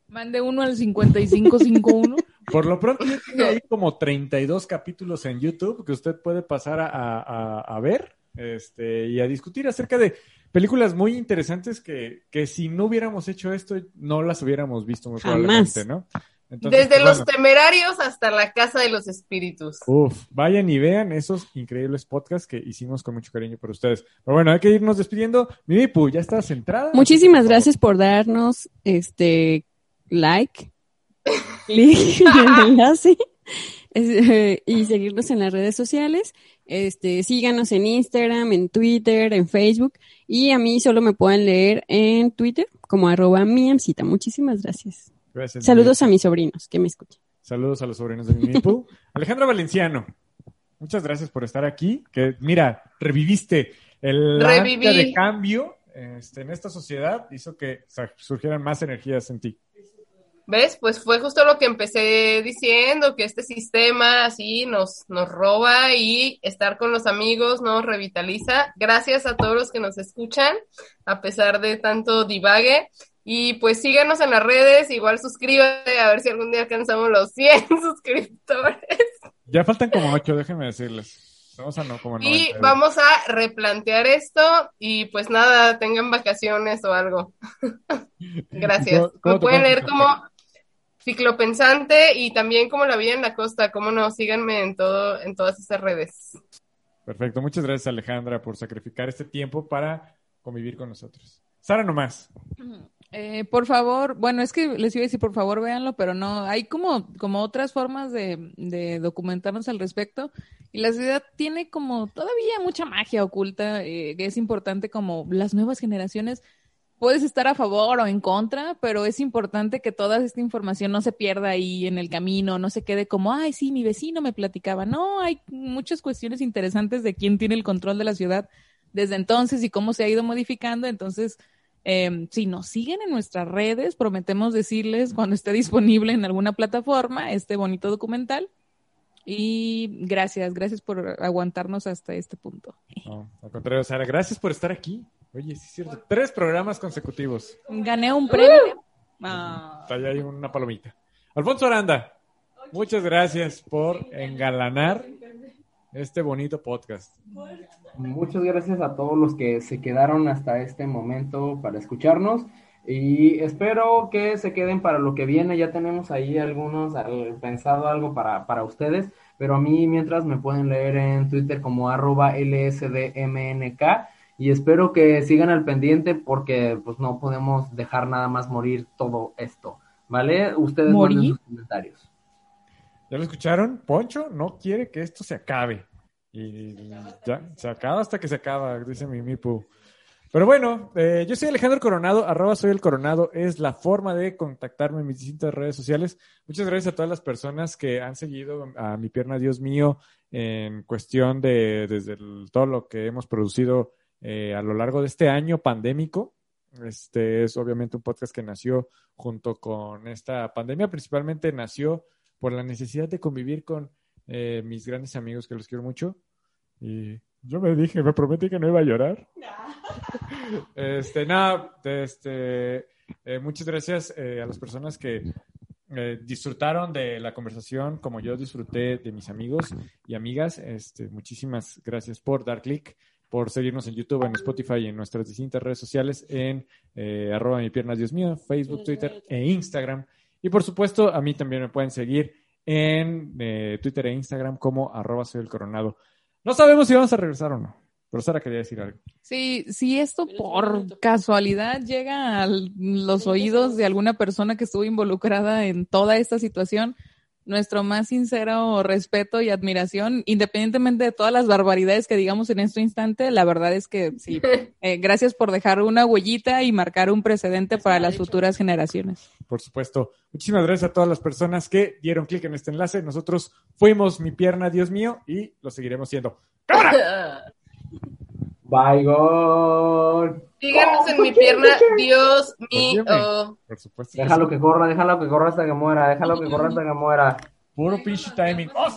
Mande uno al 5551. *laughs* Por lo pronto, tiene ahí como 32 capítulos en YouTube que usted puede pasar a, a, a, ver este, y a discutir acerca de películas muy interesantes que, que si no hubiéramos hecho esto, no las hubiéramos visto muy probablemente, ¿no? Entonces, Desde pues, los temerarios hasta la casa de los espíritus. Uf, vayan y vean esos increíbles podcasts que hicimos con mucho cariño por ustedes. Pero bueno, hay que irnos despidiendo. Mimipu, ¿ya estás centrada? Muchísimas gracias por darnos este like *laughs* clic *laughs* en el enlace eh, y seguirnos en las redes sociales. Este, síganos en Instagram, en Twitter, en Facebook y a mí solo me pueden leer en Twitter como arroba miamcita. Muchísimas gracias. gracias Saludos a mis sobrinos que me escuchan. Saludos a los sobrinos de mi *laughs* Alejandra Valenciano, muchas gracias por estar aquí. Que mira, reviviste el acta de cambio este, en esta sociedad, hizo que surgieran más energías en ti. ¿Ves? Pues fue justo lo que empecé diciendo, que este sistema así nos, nos roba y estar con los amigos nos revitaliza. Gracias a todos los que nos escuchan, a pesar de tanto divague. Y pues síganos en las redes, igual suscríbete a ver si algún día alcanzamos los 100 *laughs* suscriptores. Ya faltan como 8, déjenme decirles. Vamos a no, como y vamos a replantear esto y pues nada, tengan vacaciones o algo. *laughs* *laughs* Gracias. Me pueden leer como ciclopensante y también como la vida en la costa, cómo no, síganme en todo, en todas esas redes. Perfecto, muchas gracias Alejandra por sacrificar este tiempo para convivir con nosotros. Sara nomás. Eh, por favor, bueno, es que les iba a decir, por favor, véanlo, pero no, hay como, como otras formas de, de documentarnos al respecto. Y la ciudad tiene como todavía mucha magia oculta, eh, que es importante como las nuevas generaciones puedes estar a favor o en contra, pero es importante que toda esta información no se pierda ahí en el camino, no se quede como, ay, sí, mi vecino me platicaba. No, hay muchas cuestiones interesantes de quién tiene el control de la ciudad desde entonces y cómo se ha ido modificando. Entonces, eh, si nos siguen en nuestras redes, prometemos decirles cuando esté disponible en alguna plataforma este bonito documental. Y gracias, gracias por aguantarnos hasta este punto. No, al contrario, Sara, gracias por estar aquí. Oye, sí es cierto. Tres programas consecutivos. Gané un premio. Ah. Está ahí una palomita. Alfonso Aranda, muchas gracias por engalanar este bonito podcast. Muchas gracias a todos los que se quedaron hasta este momento para escucharnos y espero que se queden para lo que viene. Ya tenemos ahí algunos pensado algo para, para ustedes, pero a mí mientras me pueden leer en Twitter como arroba lsdmnk y espero que sigan al pendiente porque pues no podemos dejar nada más morir todo esto, ¿vale? Ustedes manden sus comentarios. ¿Ya lo escucharon? Poncho no quiere que esto se acabe. Y ya, se acaba hasta que se acaba, dice mi Mipu. Pero bueno, eh, yo soy Alejandro Coronado, arroba soy el Coronado, es la forma de contactarme en mis distintas redes sociales. Muchas gracias a todas las personas que han seguido a mi pierna, Dios mío, en cuestión de desde todo lo que hemos producido eh, a lo largo de este año pandémico. Este es obviamente un podcast que nació junto con esta pandemia, principalmente nació por la necesidad de convivir con eh, mis grandes amigos que los quiero mucho. Y Yo me dije, me prometí que no iba a llorar. *laughs* este, nada, este, eh, muchas gracias eh, a las personas que eh, disfrutaron de la conversación como yo disfruté de mis amigos y amigas. Este, muchísimas gracias por dar clic, por seguirnos en YouTube, en Spotify y en nuestras distintas redes sociales en eh, arroba mi pierna Dios mío, Facebook, Twitter e Instagram. Y por supuesto, a mí también me pueden seguir en eh, Twitter e Instagram como arroba soy el coronado. No sabemos si vamos a regresar o no, pero Sara quería decir algo. Sí, si esto por casualidad llega a los oídos de alguna persona que estuvo involucrada en toda esta situación, nuestro más sincero respeto y admiración, independientemente de todas las barbaridades que digamos en este instante, la verdad es que sí, *laughs* eh, gracias por dejar una huellita y marcar un precedente para las futuras generaciones. Por supuesto. Muchísimas gracias a todas las personas que dieron clic en este enlace. Nosotros fuimos mi pierna, Dios mío, y lo seguiremos siendo. *laughs* Bygone. Síganos en mi pierna, Dios mío. Por supuesto. que Déjalo sí. que corra, déjalo que corra hasta que muera, déjalo que corra hasta que muera. Puro pinche timing. ¡Oh!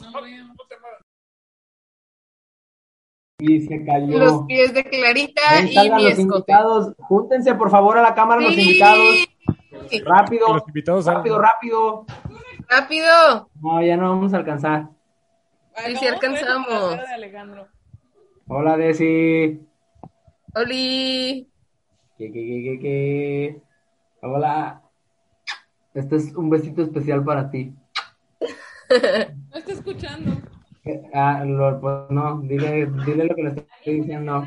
Y se cayó. Los pies de Clarita Ahí y mi los escote. invitados. Júntense por favor a la cámara los invitados. Rápido, los invitados rápido, rápido. Rápido. No, ya no vamos a alcanzar. Sí, sí alcanzamos. Hola, Desi. Oli. ¿Qué, qué, qué, qué, qué? Hola. Este es un besito especial para ti. *laughs* No está escuchando. Ah, lo- pues no, dile, dile lo que le estoy diciendo.